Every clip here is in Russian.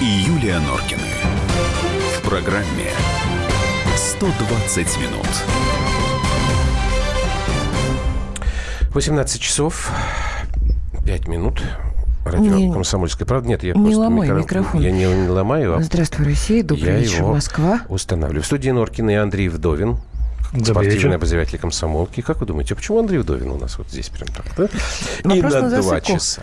и Юлия Норкины. В программе 120 минут. 18 часов 5 минут. Радио Не- «Комсомольская правда». Нет, я не просто ломай микро- микрофон. Я не, не ломаю, а Здравствуй, Россия. Добрый я вечер, его Москва. устанавливаю. В студии Норкина и Андрей Вдовин. Добрый спортивный вечер. обозреватель комсомолки. Как вы думаете, а почему Андрей Вдовин у нас вот здесь прям так, да? И на два часа.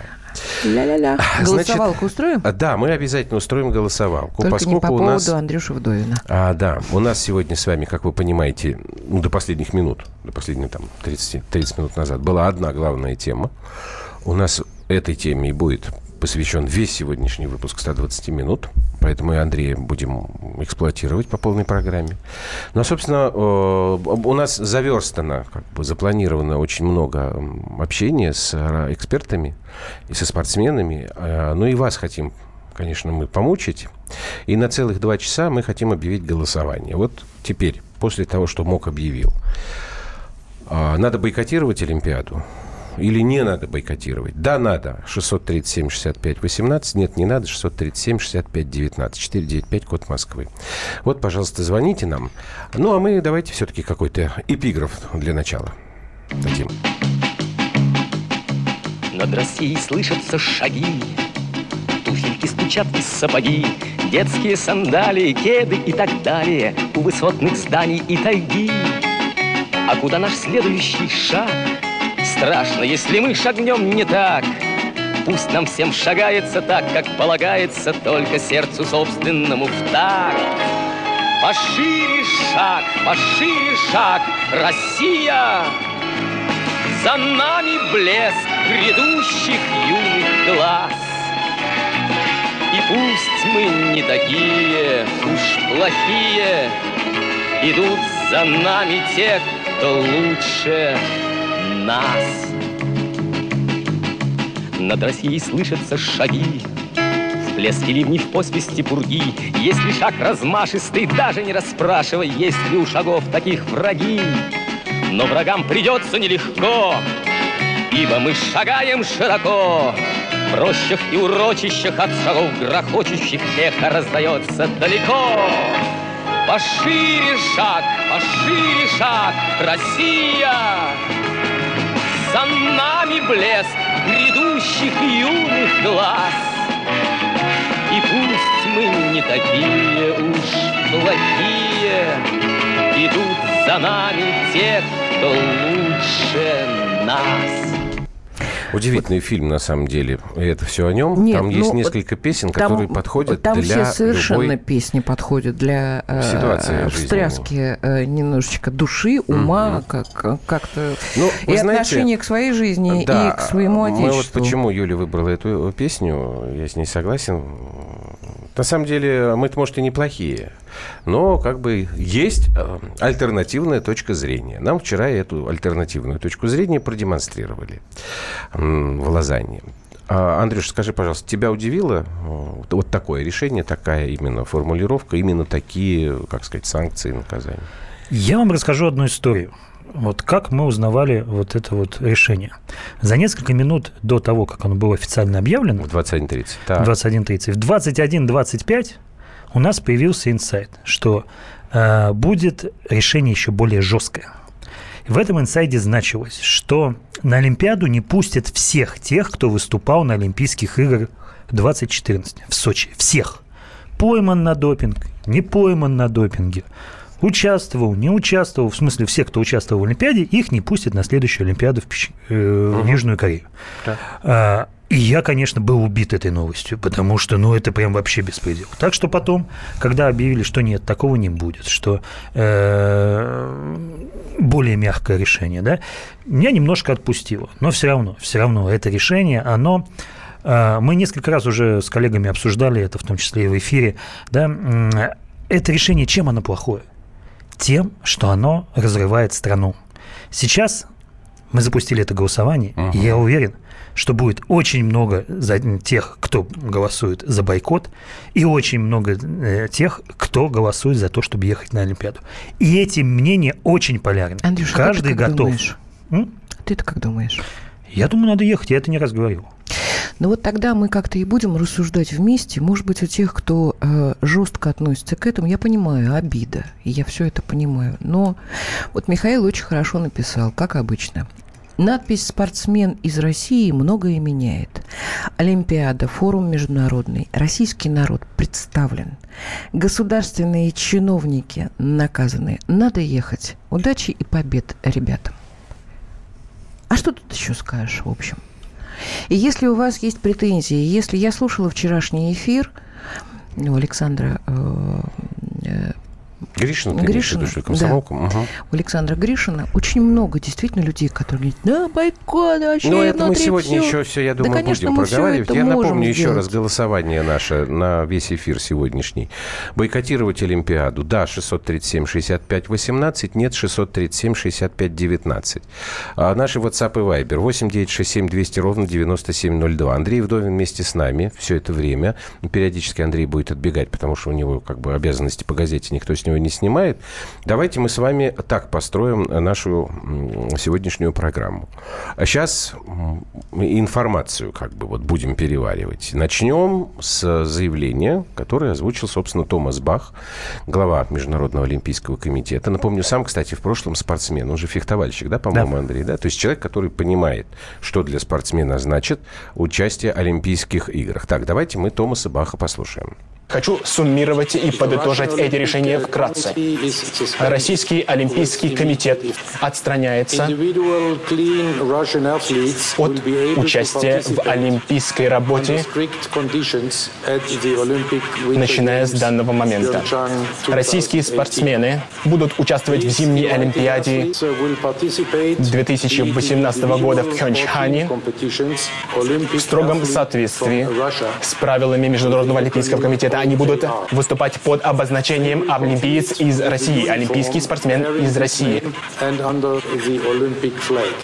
Ля-ля-ля. Значит, Голосовалку устроим? А, Да, мы обязательно устроим голосовалку, Только не поскольку по у поводу нас... Андрюши Вдовина. А, да, у нас сегодня с вами, как вы понимаете, ну, до последних минут, до последних там 30, 30 минут назад была одна главная тема. У нас этой теме и будет посвящен весь сегодняшний выпуск 120 минут. Поэтому и Андрея будем эксплуатировать по полной программе. Ну, а, собственно, э, у нас заверстано, как бы запланировано очень много общения с э, экспертами и со спортсменами. Э, Ну и вас хотим, конечно, мы помучить. И на целых два часа мы хотим объявить голосование. Вот теперь, после того, что МОК объявил, а, надо бойкотировать Олимпиаду или не надо бойкотировать? Да, надо. 637 65 18. Нет, не надо. 637 65 19. 495, код Москвы. Вот, пожалуйста, звоните нам. Ну, а мы давайте все-таки какой-то эпиграф для начала дадим. Над Россией слышатся шаги, Туфельки стучат и сапоги, Детские сандалии, кеды и так далее У высотных зданий и тайги. А куда наш следующий шаг? Страшно, если мы шагнем не так. Пусть нам всем шагается так, как полагается Только сердцу собственному в такт. Пошире шаг, пошире шаг, Россия! За нами блеск грядущих юных глаз. И пусть мы не такие уж плохие, Идут за нами те, кто лучше нас. Над Россией слышатся шаги, в плеске ливней, в посвисте пурги. Если шаг размашистый, даже не расспрашивай, Есть ли у шагов таких враги. Но врагам придется нелегко, Ибо мы шагаем широко. В рощах и урочищах от шагов грохочущих Эхо раздается далеко. Пошире шаг, пошире шаг, Россия! За нами блеск грядущих юных глаз. И пусть мы не такие уж плохие, Идут за нами те, кто лучше нас. Удивительный фильм, на самом деле. И это все о нем. Нет, Там есть ну, несколько песен, Там- которые подходят Там для все совершенно любой... песни подходят для э, жизненной. встряски э, немножечко души, ума, как, как-то Ну, и знаете, отношение к своей жизни, Да, и к своему Мы вот отечеству. почему Юля выбрала эту песню, я с ней согласен. На самом деле, мы-то, может, и неплохие, но как бы есть э, альтернативная точка зрения. Нам вчера эту альтернативную точку зрения продемонстрировали в Лозанне. А, Андрюш, скажи, пожалуйста, тебя удивило э, вот такое решение, такая именно формулировка, именно такие, как сказать, санкции, наказания? Я вам расскажу одну историю. Вот как мы узнавали вот это вот решение. За несколько минут до того, как оно было официально объявлено, В 21.30. Так. 21.30, в 21.25 у нас появился инсайт, что э, будет решение еще более жесткое. В этом инсайде значилось, что на Олимпиаду не пустят всех тех, кто выступал на Олимпийских играх 2014 в Сочи. Всех. Пойман на допинг, не пойман на допинге. Участвовал, не участвовал, в смысле все, кто участвовал в Олимпиаде, их не пустят на следующую Олимпиаду в, Печ- э, в Южную Корею. Так. А, И я, конечно, был убит этой новостью, потому что, ну, это прям вообще беспредел. Так что потом, когда объявили, что нет, такого не будет, что э, более мягкое решение, да, меня немножко отпустило. Но все равно, все равно это решение, оно э, мы несколько раз уже с коллегами обсуждали это, в том числе и в эфире, да, это решение, чем оно плохое? Тем, что оно разрывает страну. Сейчас мы запустили это голосование, и я уверен, что будет очень много за тех, кто голосует за бойкот, и очень много э, тех, кто голосует за то, чтобы ехать на Олимпиаду. И эти мнения очень полярны. Андрюша, а Каждый ты как готов. думаешь? М? Ты-то как думаешь? Я думаю, надо ехать, я это не раз говорил. Но вот тогда мы как-то и будем рассуждать вместе. Может быть, у тех, кто э, жестко относится к этому, я понимаю, обида. Я все это понимаю. Но вот Михаил очень хорошо написал, как обычно. Надпись «Спортсмен из России» многое меняет. Олимпиада, форум международный, российский народ представлен. Государственные чиновники наказаны. Надо ехать. Удачи и побед ребятам. А что тут еще скажешь, в общем? И если у вас есть претензии, если я слушала вчерашний эфир, у Александра э, э, Гришина, ты Гришина, виду? Да. Угу. У Александра Гришина очень много действительно людей, которые говорят, да, бойкот вообще Ну, это мы сегодня все. еще все, я думаю, да, конечно, будем проговаривать. Я напомню сделать. еще раз голосование наше на весь эфир сегодняшний. Бойкотировать Олимпиаду. Да, 637-65-18, нет, 637-65-19. А наши WhatsApp и Viber 8967 200 ровно 9702. Андрей Вдовин вместе с нами все это время. Периодически Андрей будет отбегать, потому что у него как бы обязанности по газете, никто с него не снимает. Давайте мы с вами так построим нашу сегодняшнюю программу. А сейчас информацию как бы вот будем переваривать. Начнем с заявления, которое озвучил, собственно, Томас Бах, глава Международного олимпийского комитета. Напомню, сам, кстати, в прошлом спортсмен. Он же фехтовальщик, да, по-моему, да. Андрей? Да? То есть человек, который понимает, что для спортсмена значит участие в Олимпийских играх. Так, давайте мы Томаса Баха послушаем. Хочу суммировать и подытожить эти решения вкратце. Российский Олимпийский комитет отстраняется от участия в олимпийской работе, начиная с данного момента. Российские спортсмены будут участвовать в зимней Олимпиаде 2018 года в Пхенчхане в строгом соответствии с правилами Международного Олимпийского комитета они будут выступать под обозначением «Олимпиец из России», «Олимпийский спортсмен из России».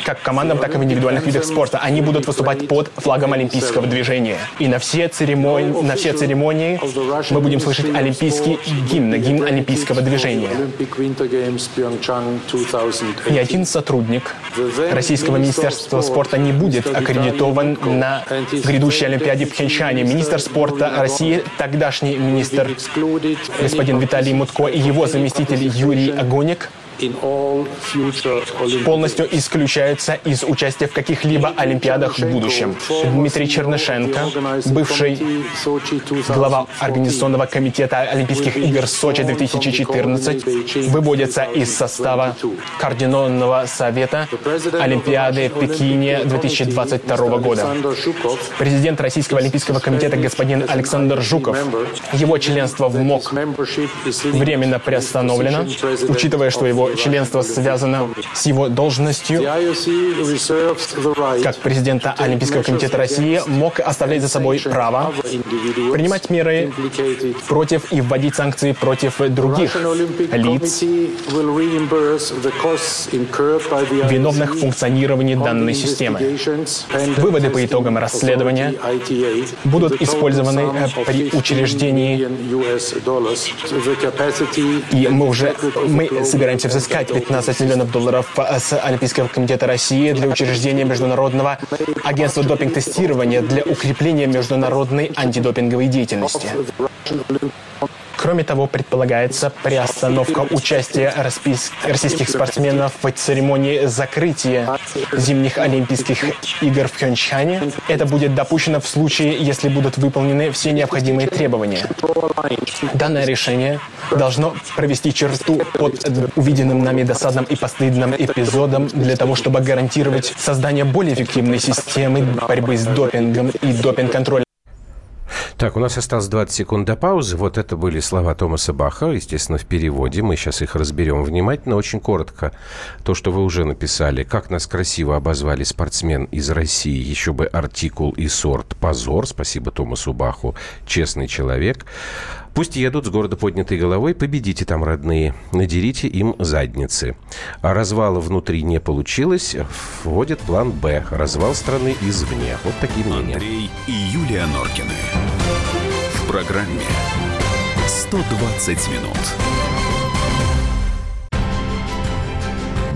Как в командном, так и в индивидуальных видах спорта. Они будут выступать под флагом олимпийского движения. И на все церемонии, на все церемонии мы будем слышать олимпийский гимн, гимн олимпийского движения. Ни один сотрудник Российского министерства спорта не будет аккредитован на грядущей Олимпиаде в Пхенчхане. Министр спорта России, тогдашний министр. Господин Виталий Мутко и его заместитель Юрий Агоник полностью исключаются из участия в каких-либо Олимпиадах в будущем. Дмитрий Чернышенко, бывший глава Организационного комитета Олимпийских игр Сочи 2014, выводится из состава Координационного совета Олимпиады в Пекине 2022 года. Президент Российского Олимпийского комитета господин Александр Жуков, его членство в МОК временно приостановлено, учитывая, что его членство связано с его должностью как президента Олимпийского комитета России, мог оставлять за собой право принимать меры против и вводить санкции против других лиц, виновных в функционировании данной системы. Выводы по итогам расследования будут использованы при учреждении, и мы уже мы собираемся взыскать 15 миллионов долларов с Олимпийского комитета России для учреждения Международного агентства допинг-тестирования для укрепления международной антидопинговой деятельности. Кроме того, предполагается приостановка участия российских спортсменов в церемонии закрытия зимних Олимпийских игр в Пхенчхане. Это будет допущено в случае, если будут выполнены все необходимые требования. Данное решение должно провести черту под увиденным нами досадным и постыдным эпизодом для того, чтобы гарантировать создание более эффективной системы борьбы с допингом и допинг-контроля. Так, у нас осталось 20 секунд до паузы. Вот это были слова Томаса Баха, естественно, в переводе. Мы сейчас их разберем внимательно. Очень коротко. То, что вы уже написали. Как нас красиво обозвали спортсмен из России. Еще бы артикул и сорт. Позор. Спасибо Томасу Баху. Честный человек. Пусть едут с города поднятой головой, победите там, родные, надерите им задницы. А развала внутри не получилось, вводит план «Б» – развал страны извне. Вот такие мнения. Андрей и Юлия Норкины. В программе «120 минут».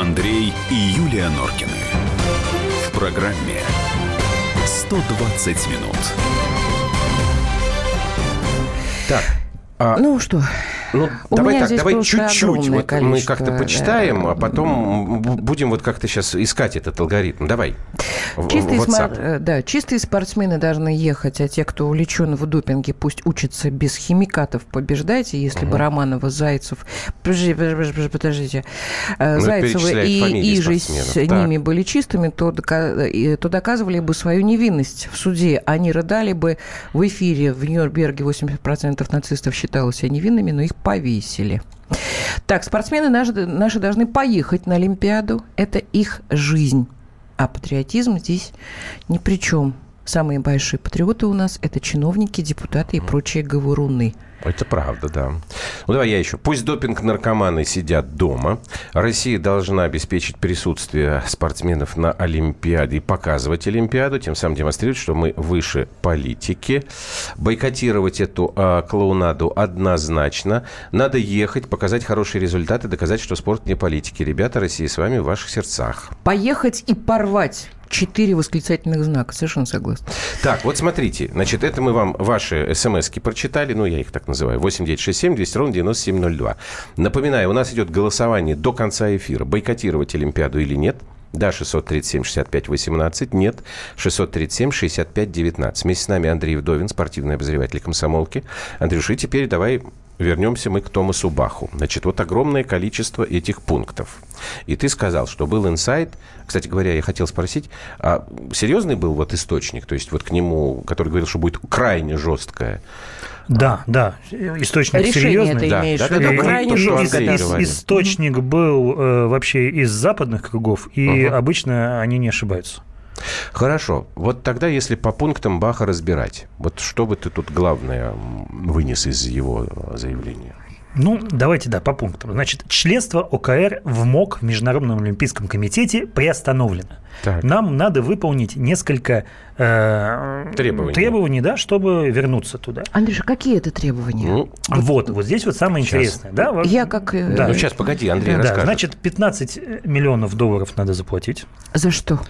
Андрей и Юлия Норкины. В программе 120 минут. Так, а, Ну что, ну, У давай так, давай чуть-чуть. Вот мы как-то почитаем, да. а потом будем вот как-то сейчас искать этот алгоритм. Давай. Чистые, смар- э, да, чистые спортсмены должны ехать, а те, кто увлечен в допинге, пусть учатся без химикатов. Побеждайте, если бы Романова, Зайцев, подожди, подожди, подождите, э, Ну, перечисляет и Иже с. Так. ними были чистыми, то, дока- э, то доказывали бы свою невинность в суде. Они рыдали бы в эфире. В Нью-Йорке 80% нацистов считалось себя невинными, но их повесили. Так, спортсмены наши, наши должны поехать на Олимпиаду. Это их жизнь. А патриотизм здесь ни при чем. Самые большие патриоты у нас – это чиновники, депутаты и прочие говоруны. Это правда, да. Ну, давай я еще. Пусть допинг-наркоманы сидят дома. Россия должна обеспечить присутствие спортсменов на Олимпиаде и показывать Олимпиаду, тем самым демонстрировать, что мы выше политики. Бойкотировать эту а, клоунаду однозначно. Надо ехать, показать хорошие результаты, доказать, что спорт не политики. Ребята, Россия с вами в ваших сердцах. Поехать и порвать. Четыре восклицательных знака. Совершенно согласна. Так, вот смотрите. Значит, это мы вам ваши смс-ки прочитали. Ну, я их так называю. 8967 200 ровно 9702. Напоминаю, у нас идет голосование до конца эфира. Бойкотировать Олимпиаду или нет? Да, 637 65 18. Нет, 637 65 19. Вместе с нами Андрей Вдовин, спортивный обозреватель комсомолки. Андрюш, и теперь давай вернемся мы к Томасу Баху. Значит, вот огромное количество этих пунктов. И ты сказал, что был инсайт. Кстати говоря, я хотел спросить, а серьезный был вот источник, то есть вот к нему, который говорил, что будет крайне жесткое? Да, да, источник Решение серьезный. ты Да, имеешь да, в виду да, крайне жестко. Ис- источник был э, вообще из западных кругов, и Ага. обычно они не ошибаются. Хорошо. Вот тогда, если по пунктам Баха разбирать, вот что бы ты тут главное вынес из его заявления? Ну, давайте, да, по пунктам. Значит, членство ОКР в МОК, в Международном Олимпийском комитете, приостановлено. Так. Нам надо выполнить несколько э, Требований. требований, да, чтобы вернуться туда. Андрюша, какие это требования? Ну, Вот, вот здесь вот самое Сейчас. интересное. Да, вот- Я как... э, Да. ну, сейчас, погоди, Андрей Да, расскажет. значит, 15 миллионов долларов надо заплатить. За что?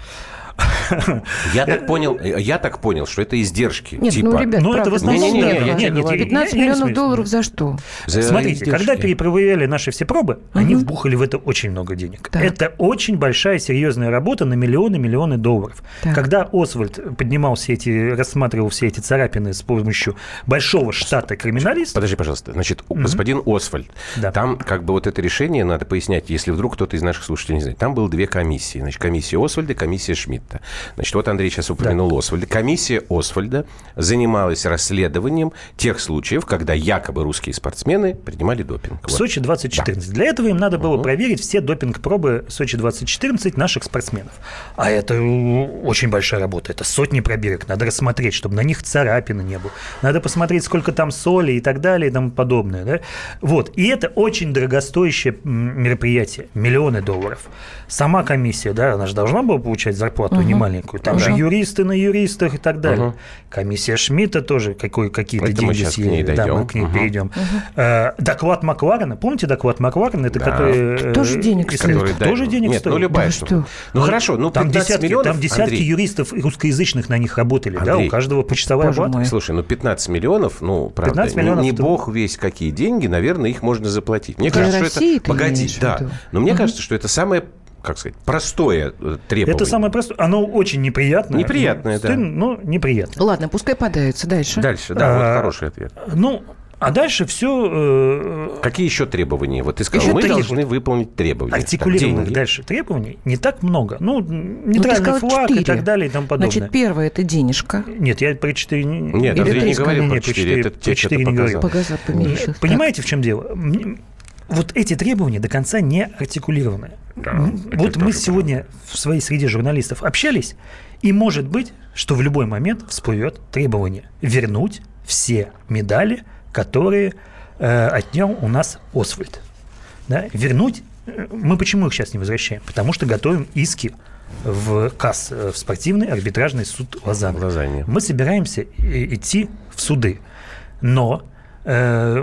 Я так понял, я так понял, что это издержки. Нет, типа, ну, ребят, ну, это в основном- тебе тебе говорю. говорю. 15 Я- я не миллионов долларов за что? за Смотрите, издержки. когда перепроверяли наши все пробы, они вбухали в это очень много денег. Так. Это очень большая серьезная работа на миллионы миллионы долларов. Так. Когда Освальд поднимал все эти, рассматривал все эти царапины с помощью большого штата криминалистов, Подожди, пожалуйста. Значит, господин Освальд, Да. там как бы вот это решение надо пояснять, если вдруг кто-то из наших слушателей не знает. Там было две комиссии. Значит, комиссия Освальда, комиссия Шмидта. Значит, вот Андрей сейчас упомянул Освальда. Комиссия Освальда занималась расследованием тех случаев, когда якобы русские спортсмены принимали допинг. в Вот. Сочи 2014. Для этого им надо было проверить все допинг-пробы Сочи 2014 наших спортсменов. А это очень большая работа. Это сотни пробирок. Надо рассмотреть, чтобы на них царапины не было. Надо посмотреть, сколько там соли и так далее и тому подобное. Да? Вот. И это очень дорогостоящее мероприятие. Миллионы долларов. Сама комиссия, да, она же должна была получать зарплату не маленькую. Там же юристы на юристах и так далее. Мгм. Комиссия Шмидта тоже какой, какие-то деньги щас к ней съели. Да, мы к ней Мгм. перейдем. Э, доклад Макларена. Помните доклад Макларена? Это Да. который... Тоже э, денег из- стоит. Тоже денег Нет, стоит. ну любая что? Ну хорошо, ну там 15 десятки, миллионов, там десятки Андрей, юристов русскоязычных на них работали, да, у каждого почасовая боже оплата. Слушай, ну 15 миллионов, ну, правда, 15 не- миллионов не, это- бог весь какие деньги, наверное, их можно заплатить. Мне кажется, что это... Погоди, да. Но мне кажется, что это самое, как сказать, простое э, требование. Это самое простое. Оно очень неприятное. Неприятное, да. Стыдно, Но неприятно. Ладно, пускай подаются. Дальше. Дальше, да, вот А, хороший ответ. Ну, а дальше все Какие еще требования? Вот ты сказал, Еще мы три. должны выполнить требования. артикулированных Так, дальше требований не так много. Ну, Ну, нейтральный сказал флаг и четыре. так далее и тому подобное. Значит, первое – это денежка. Нет, я про 4... Нет, Или ты не говорил Не, про не, про 4, четыре- это про тебе четыре что-то не говорил. Понимаете, в чем дело? Вот эти требования до конца не артикулированы. Да, вот мы сегодня в своей среде журналистов общались, и может быть, что в любой момент всплывет требование вернуть все медали, которые э, отнял у нас Освальд. Да? Вернуть. э, Мы почему их сейчас не возвращаем? Потому что готовим иски в КАС, э, в спортивный арбитражный суд Лозанны. Лозанне. Мы собираемся и- идти в суды. Но э,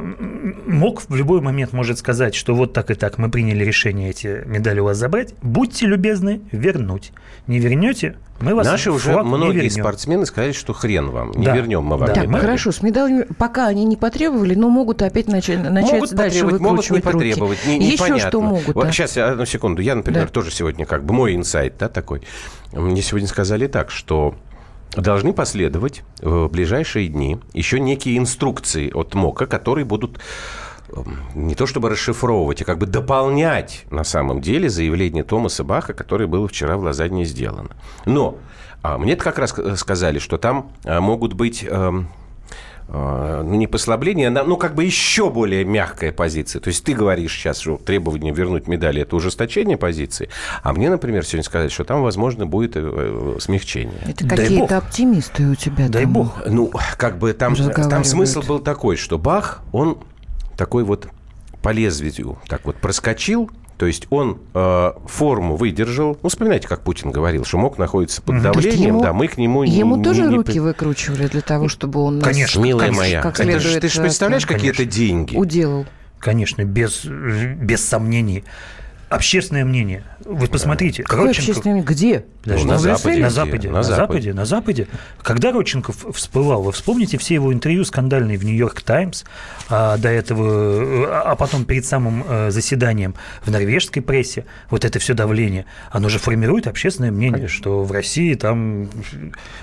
МОК в любой момент может сказать, что вот так и так мы приняли решение эти медали у вас забрать. Будьте любезны вернуть. Не вернете, мы вас Наши уже многие спортсмены сказали, что хрен вам, не Да. вернем мы вам. Да. Так, медали. хорошо, с медалями пока они не потребовали, но могут опять начать, начать Могут дальше потребовать, могут не руки. потребовать. Не, Еще непонятно. что могут? Вот а? Сейчас, одну секунду. Я, например, Да. тоже сегодня, как бы мой инсайт, да, такой. Мне сегодня сказали так, что должны последовать в ближайшие дни еще некие инструкции от МОКа, которые будут эм, не то чтобы расшифровывать, а как бы дополнять на самом деле заявление Томаса Баха, которое было вчера в Лозанне сделано. Но а, мне как раз э, сказали, что там а, могут быть... а, ну, не послабление, а, ну, как бы еще более мягкая позиция. То есть ты говоришь сейчас, что требование вернуть медали – это ужесточение позиции, а мне, например, сегодня сказать, что там, возможно, будет э, э, смягчение. Это какие-то оптимисты у тебя Дай там. бог. Ну, как бы там, там Разговаривают. смысл был такой, что Бах, он такой вот по лезвию так вот проскочил, то есть он э, форму выдержал. Ну, вспоминайте, как Путин говорил, что мог находиться под давлением, ему- да, мы к нему не- Ему не- тоже не- руки выкручивали для того, чтобы он нас Конечно, Милая конечно, моя, как это ты же э, представляешь, конечно. какие это деньги? уделал. Конечно, без, без сомнений. Общественное мнение. Вы посмотрите. Какое Родченков- общественное? Где? Подожди, Ну, на на, Западе на Западе, На Западе. На Западе. Когда Родченков всплывал, вы вспомните все его интервью скандальные в Нью-Йорк Таймс, а до этого, э, а потом перед самым э, заседанием в норвежской прессе, вот это все давление, оно же формирует общественное мнение, что в России там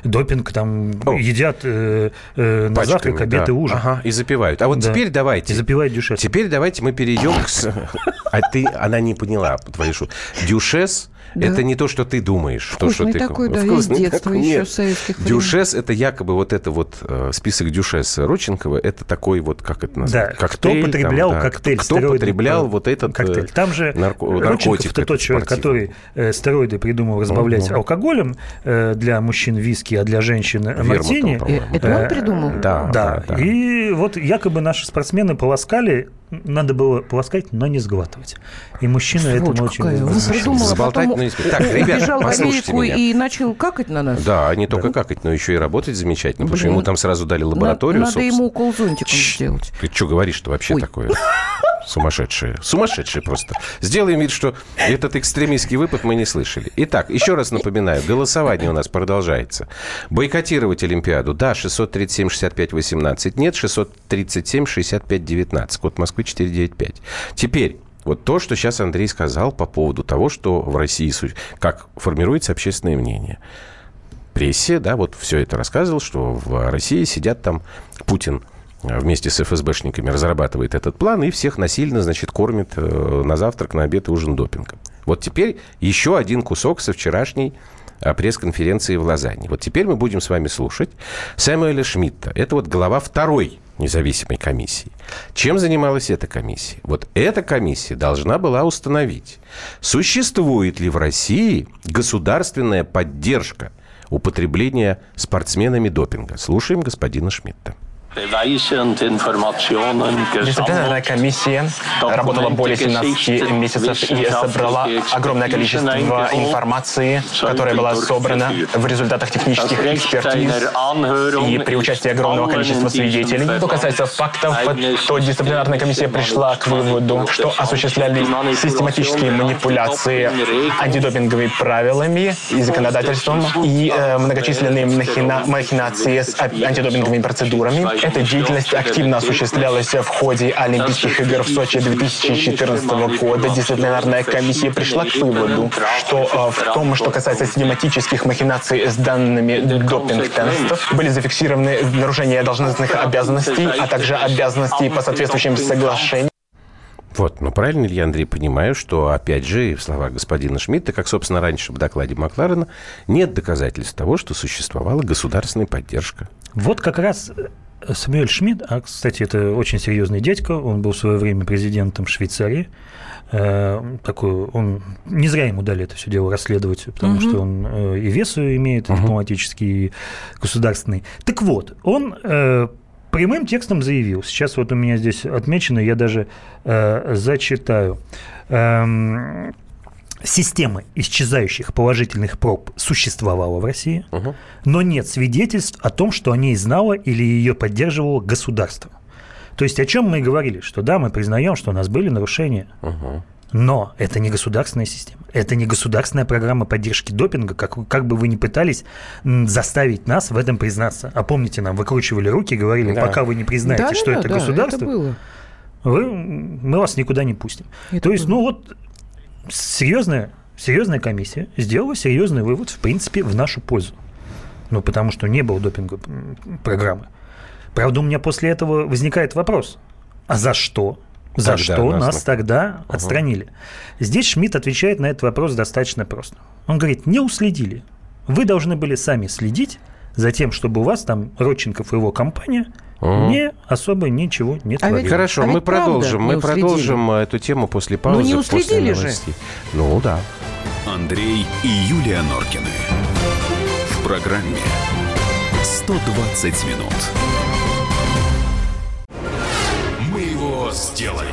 допинг, там О. едят э, э, на Пачками, завтрак, обед да. и ужин. Ага, и запивают. А вот Да. теперь давайте. И запивают дюшес. Теперь давайте мы перейдем к... А ты, она не поняла твою шутку. Дюшес Да. это не то, что ты думаешь. то, что Вкусный ты... такой, да, из Вкусный детства такой. еще Нет. советских времен. Дюшес это якобы вот это вот э, список Дюшеса Родченкова. Это такой вот, как это Да, назвать? кто Коктейль, потреблял там, да. коктейль Кто стероидный потреблял вот этот э, коктейль? Там же нарко- наркотик это тот человек, спортивный. который э, стероиды придумал разбавлять Мгм. алкоголем э, для мужчин виски, а для женщин э, Вермутом, мартини. по-моему. Э, Это Э, он придумал? Да, Да, да, и вот якобы наши спортсмены полоскали, надо было полоскать, но не сглатывать. И мужчины Сволочь этому очень какая. Он возмущались. придумал, а Заболтать потом на языке. Так, ребят, послушайте меня. и начал какать на нас. Да, не только какать, но еще и работать замечательно, потому что ему там сразу дали лабораторию. Надо ему укол зонтиком сделать. Ты что говоришь-то вообще такое? Сумасшедшие. Сумасшедшие просто. Сделаем вид, что этот экстремистский выпад мы не слышали. Итак, еще раз напоминаю, голосование у нас продолжается. Бойкотировать Олимпиаду. Да, 637-65-18. Нет, 637-65-19. Код Москвы 495. Теперь, вот то, что сейчас Андрей сказал по поводу того, что в России, как формируется общественное мнение прессе, да, вот все это рассказывал, что в России сидят там Путин э, вместе с ФСБшниками разрабатывает этот план и всех насильно, значит, кормит э, на завтрак, на обед и ужин допингом. Вот теперь еще один кусок со вчерашней э, пресс-конференции в Лозанне. Вот теперь мы будем с вами слушать Сэмюэля Шмидта. Это вот глава второй независимой комиссии. Чем занималась эта комиссия? Вот эта комиссия должна была установить, существует ли в России государственная поддержка употребления спортсменами допинга. Слушаем господина Шмидта. Дисциплинарная комиссия работала более 17 месяцев и собрала огромное количество информации, которая была собрана в результатах технических экспертиз и при участии огромного количества свидетелей. Что касается фактов, то дисциплинарная комиссия пришла к выводу, что осуществляли систематические манипуляции антидопинговыми правилами и законодательством и э, многочисленные махина- махинации с антидопинговыми процедурами. Эта деятельность активно осуществлялась в ходе Олимпийских игр в Сочи 2014 года. Дисциплинарная комиссия пришла к выводу, что э, в том, что касается систематических махинаций с данными допинг-тестов, были зафиксированы нарушения должностных обязанностей, а также обязанностей по соответствующим соглашениям. Вот, но правильно ли я, Андрей, понимаю, что, опять же, в словах господина Шмидта, как, собственно, раньше в докладе Макларена, нет доказательств того, что существовала государственная поддержка. Вот как раз Самуэль Шмидт, а, кстати, это очень серьезный дядька, он был в свое время президентом Швейцарии, э, такой, он не зря ему дали это все дело расследовать, потому угу. что он э, и вес имеет, и дипломатический, и государственный. Так вот, он э, прямым текстом заявил, сейчас вот у меня здесь отмечено, я даже зачитаю. Эм, система исчезающих положительных проб существовала в России, угу. но нет свидетельств о том, что о ней знало или ее поддерживало государство. То есть о чем мы и говорили, что да, мы признаем, что у нас были нарушения, угу. но это не государственная система, это не государственная программа поддержки допинга, как, как бы вы ни пытались заставить нас в этом признаться. А помните, нам выкручивали руки и говорили, да. пока вы не признаете, да, что да, это да, государство, это было. Вы, мы вас никуда не пустим. Это То есть, было. ну вот серьезная, серьезная комиссия сделала серьезный вывод, в принципе, в нашу пользу. Ну, потому что не было допинговой программы. Правда, у меня после этого возникает вопрос, а за что? За тогда что нас, нас тогда угу. отстранили? Здесь Шмидт отвечает на этот вопрос достаточно просто. Он говорит, не уследили. Вы должны были сами следить за тем, чтобы у вас там Родченков и его компания угу. не особо ничего не а Ведь, Хорошо, а мы продолжим. Мы продолжим э, эту тему после паузы. Ну, не уследили же. Ну, да. Андрей и Юлия Норкины. В программе 120 минут. Мы его сделали.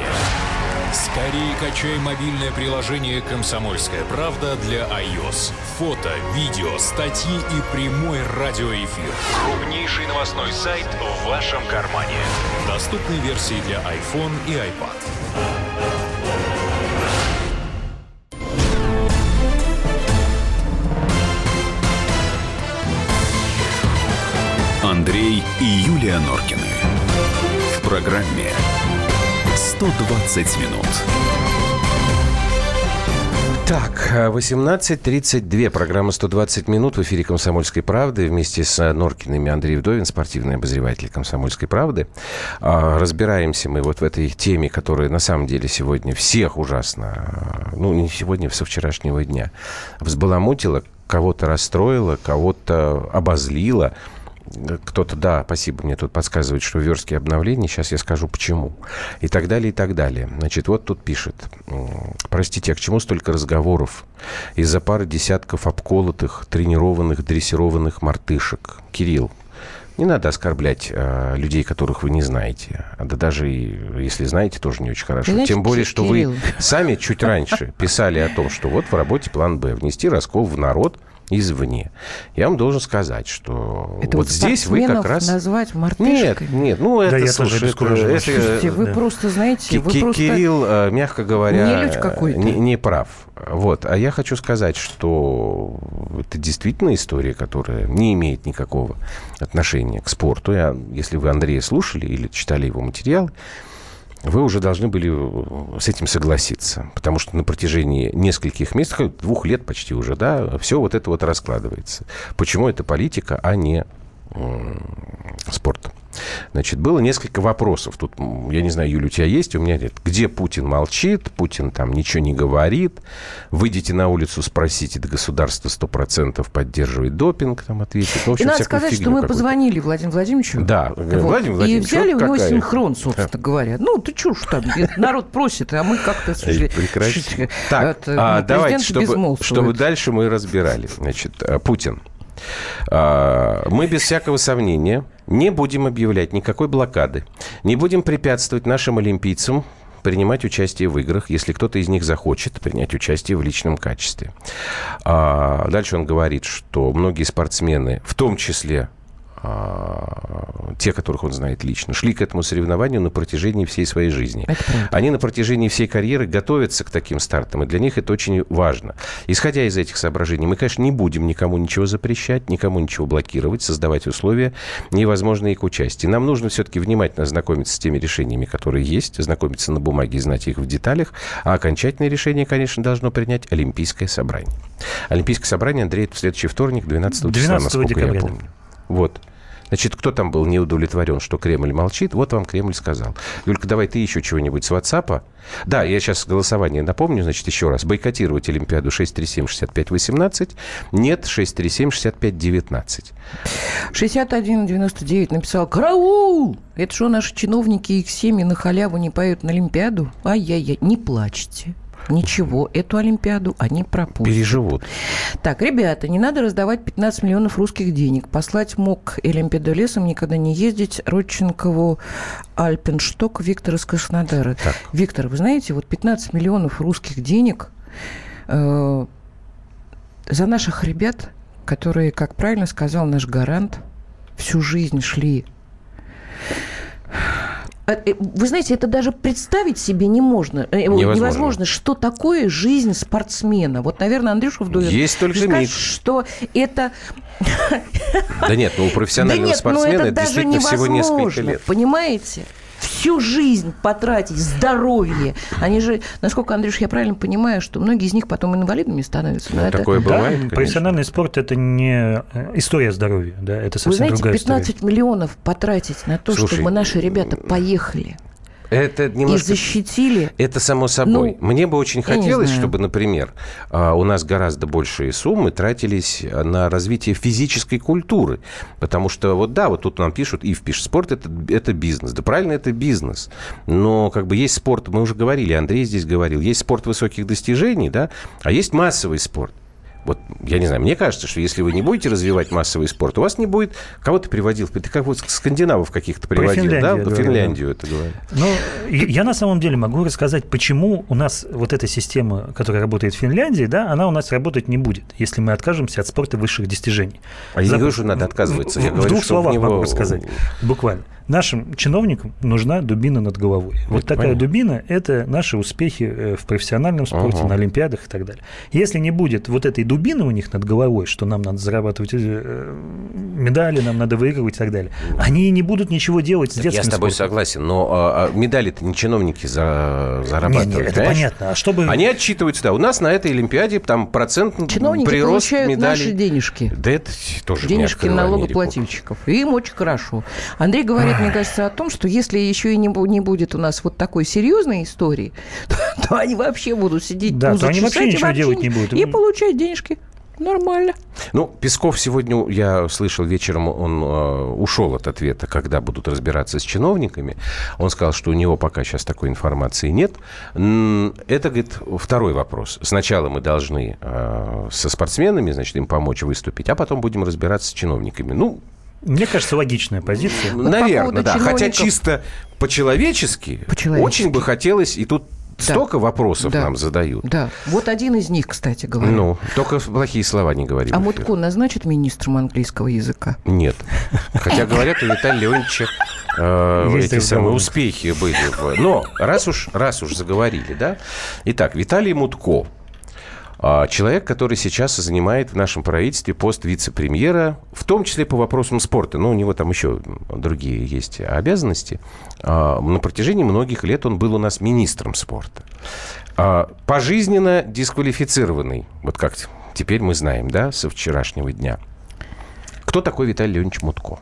Скорее качай мобильное приложение «Комсомольская правда» для iOS. Фото, видео, статьи и прямой радиоэфир. Крупнейший новостной сайт в вашем кармане. Доступны версии для iPhone и iPad. Андрей и Юлия Норкины. В программе 120 минут. Так, 18.32, программа «120 минут» в эфире «Комсомольской правды» вместе с Норкиными Андрей Вдовин, спортивный обозреватель «Комсомольской правды». А, разбираемся мы вот в этой теме, которая на самом деле сегодня всех ужасно, ну, не сегодня, со вчерашнего дня, взбаламутила, кого-то расстроила, кого-то обозлила – кто-то, да, спасибо, мне тут подсказывает, что верстки обновления, сейчас я скажу почему. И так далее, и так далее. Значит, вот тут пишет. Простите, а к чему столько разговоров? Из-за пары десятков обколотых, тренированных, дрессированных мартышек. Кирилл, не надо оскорблять э, людей, которых вы не знаете. Да даже и, если знаете, тоже не очень хорошо. Знаете, Тем более, что Кирилл. вы сами чуть раньше писали о том, что вот в работе план Б. Внести раскол в народ – извне. Я вам должен сказать, что это вот, вот здесь вы как раз... назвать мартышкой? Нет, нет, ну это, да, слушай, это, это, Слушайте, вы просто знаете... Вы просто... Кирилл, э, мягко говоря, не, не, не прав. Вот. А я хочу сказать, что это действительно история, которая не имеет никакого отношения к спорту. Я, если вы Андрея слушали или читали его материал, вы уже должны были э, с этим согласиться. Потому что на протяжении нескольких месяцев, двух лет почти уже, да, все вот это вот раскладывается. Почему это политика, а не спорт? Значит, было несколько вопросов. Тут, я не знаю, Юля, у тебя есть? У меня нет. Где Путин молчит? Путин там ничего не говорит. Выйдите на улицу, спросите, да государство 100% поддерживает допинг, там ответит. Ну, общем, и надо сказать, что мы позвонили Владимиру Владимировичу. Да, вот, Владимир Владимирович. И взяли у него какая? синхрон, собственно да. говоря. Ну, ты чушь там, народ просит, а мы как-то... Прекрасно. Так, а, давайте, чтобы, чтобы дальше мы разбирали. Значит, э, Путин а, мы без всякого сомнения не будем объявлять никакой блокады, не будем препятствовать нашим олимпийцам принимать участие в играх, если кто-то из них захочет принять участие в личном качестве. А дальше он говорит, что многие спортсмены, в том числе те, которых он знает лично, шли к этому соревнованию на протяжении всей своей жизни. Они на протяжении всей карьеры готовятся к таким стартам, и для них это очень важно. Исходя из этих соображений, мы, конечно, не будем никому ничего запрещать, никому ничего блокировать, создавать условия невозможные к участию. Нам нужно все-таки внимательно знакомиться с теми решениями, которые есть, знакомиться на бумаге и знать их в деталях, а окончательное решение, конечно, должно принять Олимпийское собрание. Олимпийское собрание, Андрей, в следующий вторник, 12, 12 числа, насколько декабря. я помню. Вот. Значит, кто там был не удовлетворен, что Кремль молчит? Вот вам Кремль сказал. Юлька, давай ты еще чего-нибудь с WhatsApp. Да, я сейчас голосование напомню, значит, еще раз. Бойкотировать Олимпиаду 637-65-18. Нет, 637-65-19. 6199 написал «Караул!» Это что, наши чиновники их семьи на халяву не поют на Олимпиаду? Ай-яй-яй, не плачьте. Ничего, эту Олимпиаду они пропустят. Переживут. Так, ребята, не надо раздавать 15 миллионов русских денег. Послать МОК и Олимпиаду лесом, никогда не ездить. Родченкову Альпеншток, Виктор из Краснодара. Так. Виктор, вы знаете, вот 15 миллионов русских денег э, за наших ребят, которые, как правильно сказал наш гарант, всю жизнь шли вы знаете, это даже представить себе не можно. Э, Невозможно. Невозможно, что такое жизнь спортсмена. Вот, наверное, Андрюша Вдовин Есть только скажет, что это... Да нет, ну у профессионального да нет, ну спортсмена это даже действительно всего несколько лет. понимаете? Всю жизнь потратить, здоровье. Они же, насколько, Андрюш, я правильно понимаю, что многие из них потом инвалидами становятся. Но Ну, это- такое Да, бывает, конечно. профессиональный спорт это не э, история здоровья, да, это Вы совсем знаете, другая 15 история. миллионов потратить на то, Слушай, чтобы наши ребята поехали Это и немножко... защитили. Это само собой. Ну, Мне бы очень хотелось, чтобы, например, а, у нас гораздо большие суммы тратились на развитие физической культуры. Потому что, вот да, вот тут нам пишут, Ив пишет, спорт это, это бизнес. Да правильно, это бизнес. Но как бы есть спорт, мы уже говорили, Андрей здесь говорил, есть спорт высоких достижений, да, а есть массовый спорт. Вот, я не знаю, мне кажется, что если вы не будете развивать массовый спорт, у вас не будет... Кого ты приводил? Ты как вот скандинавов каких-то приводил, Финляндию да? говорю, Финляндию это говорю. Ну, я на самом деле могу рассказать, почему у нас вот эта система, которая работает в Финляндии, да, она у нас работать не будет, если мы откажемся от спорта высших достижений. А я не За- говорю, что надо отказываться. Я в, в говорю, двух в словах него- могу рассказать. Буквально. Нашим чиновникам нужна дубина над головой. Вот Это такая понятно. дубина – это наши успехи э, в профессиональном спорте, Ага. на Олимпиадах и так далее. Если не будет вот этой дубины у них над головой, что нам надо зарабатывать э, медали, нам надо выигрывать и так далее, они не будут ничего делать с детским Я с тобой спортом. согласен, но а, а, медали-то не чиновники за, зарабатывают. Не, не, это понимаешь? понятно. А чтобы... Они отчитываются, да. У нас на этой Олимпиаде там процент Чиновники прирост получают медалей. наши денежки. Да это тоже не денежки налогоплательщиков. И им очень хорошо. Андрей говорит, мне кажется, о том, что если еще и не, не будет у нас вот такой серьезной истории, то, то они вообще будут сидеть Да, пузо то они вообще ничего делать не будут. И получать денежки. Нормально. Ну, Песков сегодня, я слышал вечером, он э, ушел от ответа, когда будут разбираться с чиновниками. Он сказал, что у него пока сейчас такой информации нет. Это, говорит, второй вопрос. Сначала мы должны э, со спортсменами, значит, им помочь выступить, а потом будем разбираться с чиновниками. Ну, Мне кажется, логичная позиция. по наверное, поводу да. Хотя чиновников- чисто по-человечески, По-человечески. очень бы хотелось, и тут Да. столько вопросов Да. нам задают. Да. Вот один из них, кстати говоря. Ну, только плохие слова не говори. а. Мутко назначит министром английского языка? Нет. Хотя говорят, у Виталия Леонидовича э, эти самые успехи были. Но раз уж, раз уж заговорили, да. Итак, Виталий Мутко. А, Человек, который сейчас занимает в нашем правительстве пост вице-премьера, в том числе по вопросам спорта. Но у него там еще другие есть обязанности. А, На протяжении многих лет он был у нас министром спорта. А, Пожизненно дисквалифицированный. Вот как теперь мы знаем, да, со вчерашнего дня. Кто такой Виталий Леонидович Мутко?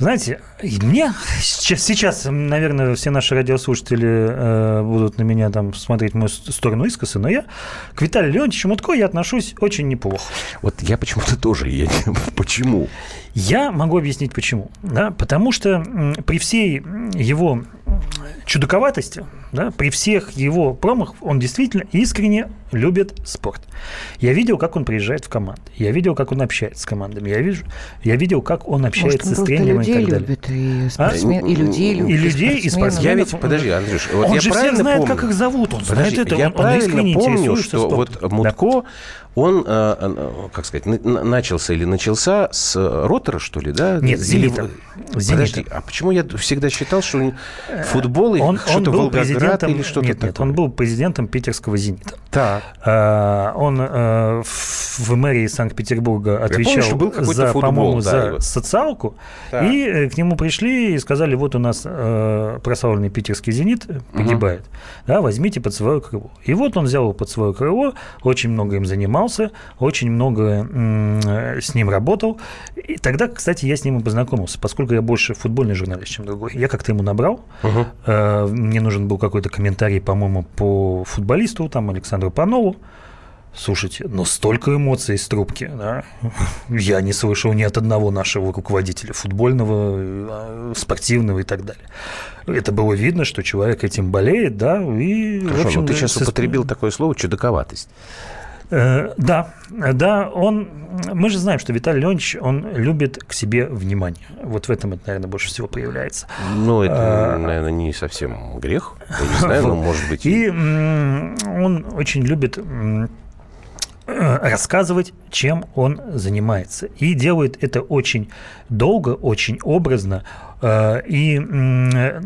Знаете, мне сейчас, сейчас, наверное, все наши радиослушатели э, будут на меня там смотреть мою сторону искоса, но я к Виталию Леонидовичу Мутко я отношусь очень неплохо. Вот я почему-то тоже. Я не- Почему? Я могу объяснить почему. Да? Потому что при всей его чудаковатости, да, при всех его промахах, он действительно искренне любит спорт. Я видел, как он приезжает в команды. Я видел, как он общается с командами. Я, вижу, я видел, как он Может, общается он с тренерами и так далее. любит, и, А? спортсмен, и людей любит, И людей, и спортсменов. Я ведь, подожди, Андрюш, вот он я же всех правильно знает, помню? как их зовут. Он Подожди, знает это. я он, он правильно искренне помню, что спортом. вот Мутко, он, э, э, как сказать, на- на- начался или начался с э, ротора, что ли, да? Нет, с Или «Зенита». в- С Подожди, «Зенита». а почему я всегда считал, что футбол и Он, он что-то был Волгоград президентом, или что-то нет, такое? нет, он был президентом питерского «Зенита». Так. Он в, мэрии Санкт-Петербурга отвечал помню, был за, по-моему, да, за социалку. Так. И к нему пришли и сказали, вот у нас прославленный питерский «Зенит» погибает, да, возьмите под свое крыло. И вот он взял его под свое крыло, очень много им занимался, очень много э, с ним работал. И тогда, кстати, я с ним и познакомился, поскольку я больше футбольный журналист, чем другой. Я как-то ему набрал, Э, мне нужен был какой-то комментарий, по-моему, по футболисту, там, Александру Панову. Слушайте, но столько эмоций из трубки, да? Я не слышал ни от одного нашего руководителя футбольного, э, спортивного и так далее. Это было видно, что человек этим болеет, да, и, в Хорошо, общем, но ты сейчас со- употребил такое слово «чудаковатость». Э, Да, да, он, мы же знаем, что Виталий Леонидович, он любит к себе внимание. Вот в этом это, наверное, больше всего проявляется. Ну, это, А. наверное, не совсем грех. Я не знаю, но, может быть... И он очень любит э, рассказывать, чем он занимается. И делает это очень долго, очень образно. Э, И э,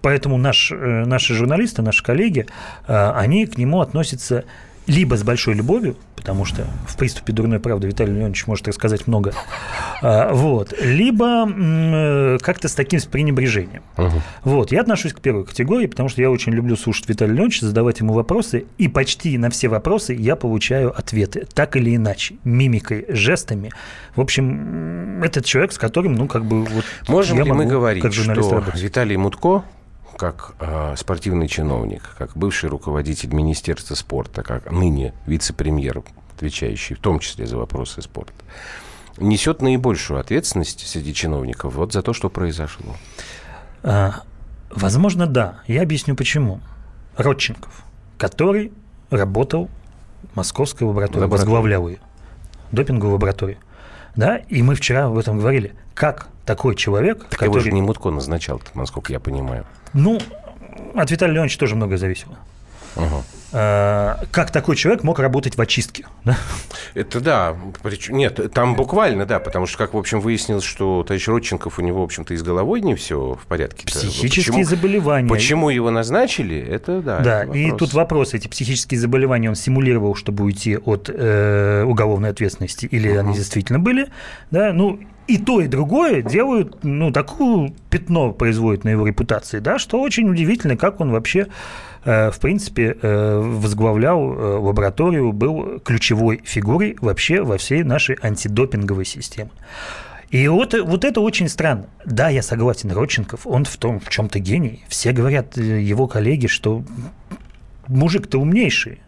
поэтому наш, э, наши журналисты, наши коллеги, э, они к нему относятся либо с большой любовью, потому что в приступе дурной правды Виталий Леонидович может рассказать много, а, вот, либо э, как-то с таким с пренебрежением. Вот, я отношусь к первой категории, потому что я очень люблю слушать Виталия Леонидовича, задавать ему вопросы, и почти на все вопросы я получаю ответы, так или иначе, мимикой, жестами. В общем, этот человек, с которым, ну, как бы, вот Можем я ли мы могу говорить, как что работать. Виталий Мутко, как э, спортивный чиновник, как бывший руководитель Министерства спорта, как ныне вице-премьер, отвечающий в том числе за вопросы спорта, несет наибольшую ответственность среди чиновников вот за то, что произошло? А, Возможно, да. Я объясню почему. Родченков, который работал в московской лаборатории, Лаборатории. возглавлял ее, допинговую лабораторию. Да, и мы вчера об этом говорили. Как такой человек, Так его который... же не Мутко назначал, насколько я понимаю. Ну, от Виталия Леонидовича тоже многое зависело. Ага. А, Как такой человек мог работать в очистке? да? Это да. нет, там буквально, да, потому что, как, в общем, выяснилось, что товарищ Родченков, у него, в общем-то, и с головой не все в порядке. Психические заболевания. Почему его назначили, это да. Да, это и тут вопрос, эти психические заболевания он симулировал, чтобы уйти от э, уголовной ответственности, или они действительно были, да, ну, и то, и другое делают, ну, такую пятно производит на его репутации, да, что очень удивительно, как он вообще, э, в принципе, э, возглавлял э, лабораторию, был ключевой фигурой вообще во всей нашей антидопинговой системе. И вот, вот это очень странно. Да, я согласен, Родченков, он в том, в чем-то гений. Все говорят, его коллеги, что мужик-то умнейший,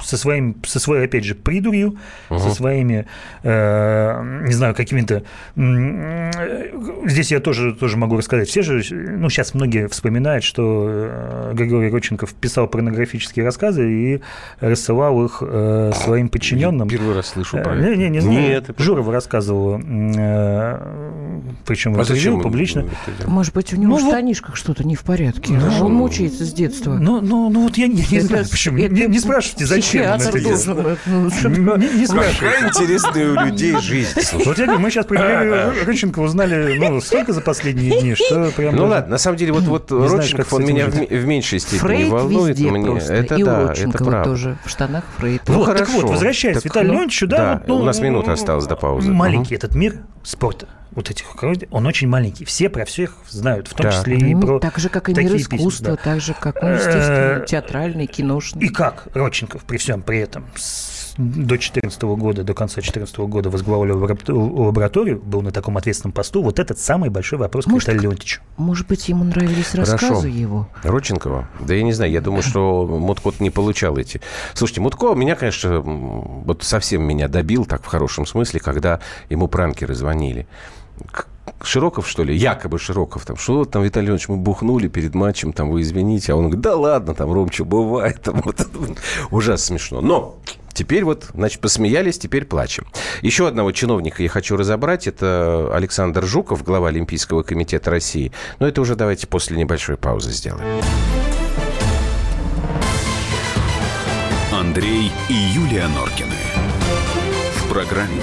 со, своим, со своей, опять же, придурью, со своими, э, не знаю, какими-то... э, Здесь я тоже, тоже могу рассказать. Все же, ну, сейчас многие вспоминают, что э, Григорий Родченков писал порнографические рассказы и рассылал их э, своим подчиненным. Первый раз слышу про Э, это. Не, не, не знаю. Нет, это- Журова рассказывала, причем в А зачем публично. Может быть, у него Ну в вот- штанишках что-то не в порядке. Ну, Он мучается с детства. Ну, ну, ну вот я не, не Это- знаю, почему. это Не, не спрашивайте, зачем делает. должен, Не, не. Какая интересная у людей жизнь. слушай. Вот я говорю, мы сейчас про Григория Родченкова узнали ну, столько за последние дни, что прям... Ну даже- ладно, на самом деле, вот, вот Родченков, он меня в, меньшей степени Фрейд волнует. везде мне. просто. Это и да, у это правда. тоже. В штанах Фрейд. Ну, вот, так хорошо. вот, возвращаясь Так, Виталию ну, Леонидовичу, да, да, вот, ну, у нас минута осталась до паузы. Маленький этот мир спорта, вот этих, он очень маленький. Все про всех знают, в том Да. числе и Ну, про так же, как и мир искусства, да. так же, как, ну, естественно, Э, театральный, киношный. И как Родченков при всем при этом с- до 2014 года, до конца 2014 года возглавлял лабора- лабораторию, был на таком ответственном посту, вот этот самый большой вопрос к Может, Виталию Леонтьевичу. Может быть, ему нравились рассказы Хорошо. его? Родченкова? Да я не знаю, я думаю, что Мутко не получал эти. Слушайте, Мутко меня, конечно, вот совсем меня добил, так в хорошем смысле, когда ему пранкеры звонили. Широков, что ли? Якобы Широков. Там, что там, Виталий Леонидович, мы бухнули перед матчем, там, вы извините. А он говорит, да ладно, там, Ром, бывает. Там, вот. Ужасно смешно. Но Теперь вот, значит, посмеялись, теперь плачем. Еще одного чиновника я хочу разобрать. Это Александр Жуков, глава Олимпийского комитета России. Но это уже давайте после небольшой паузы сделаем. Андрей и Юлия Норкины. В программе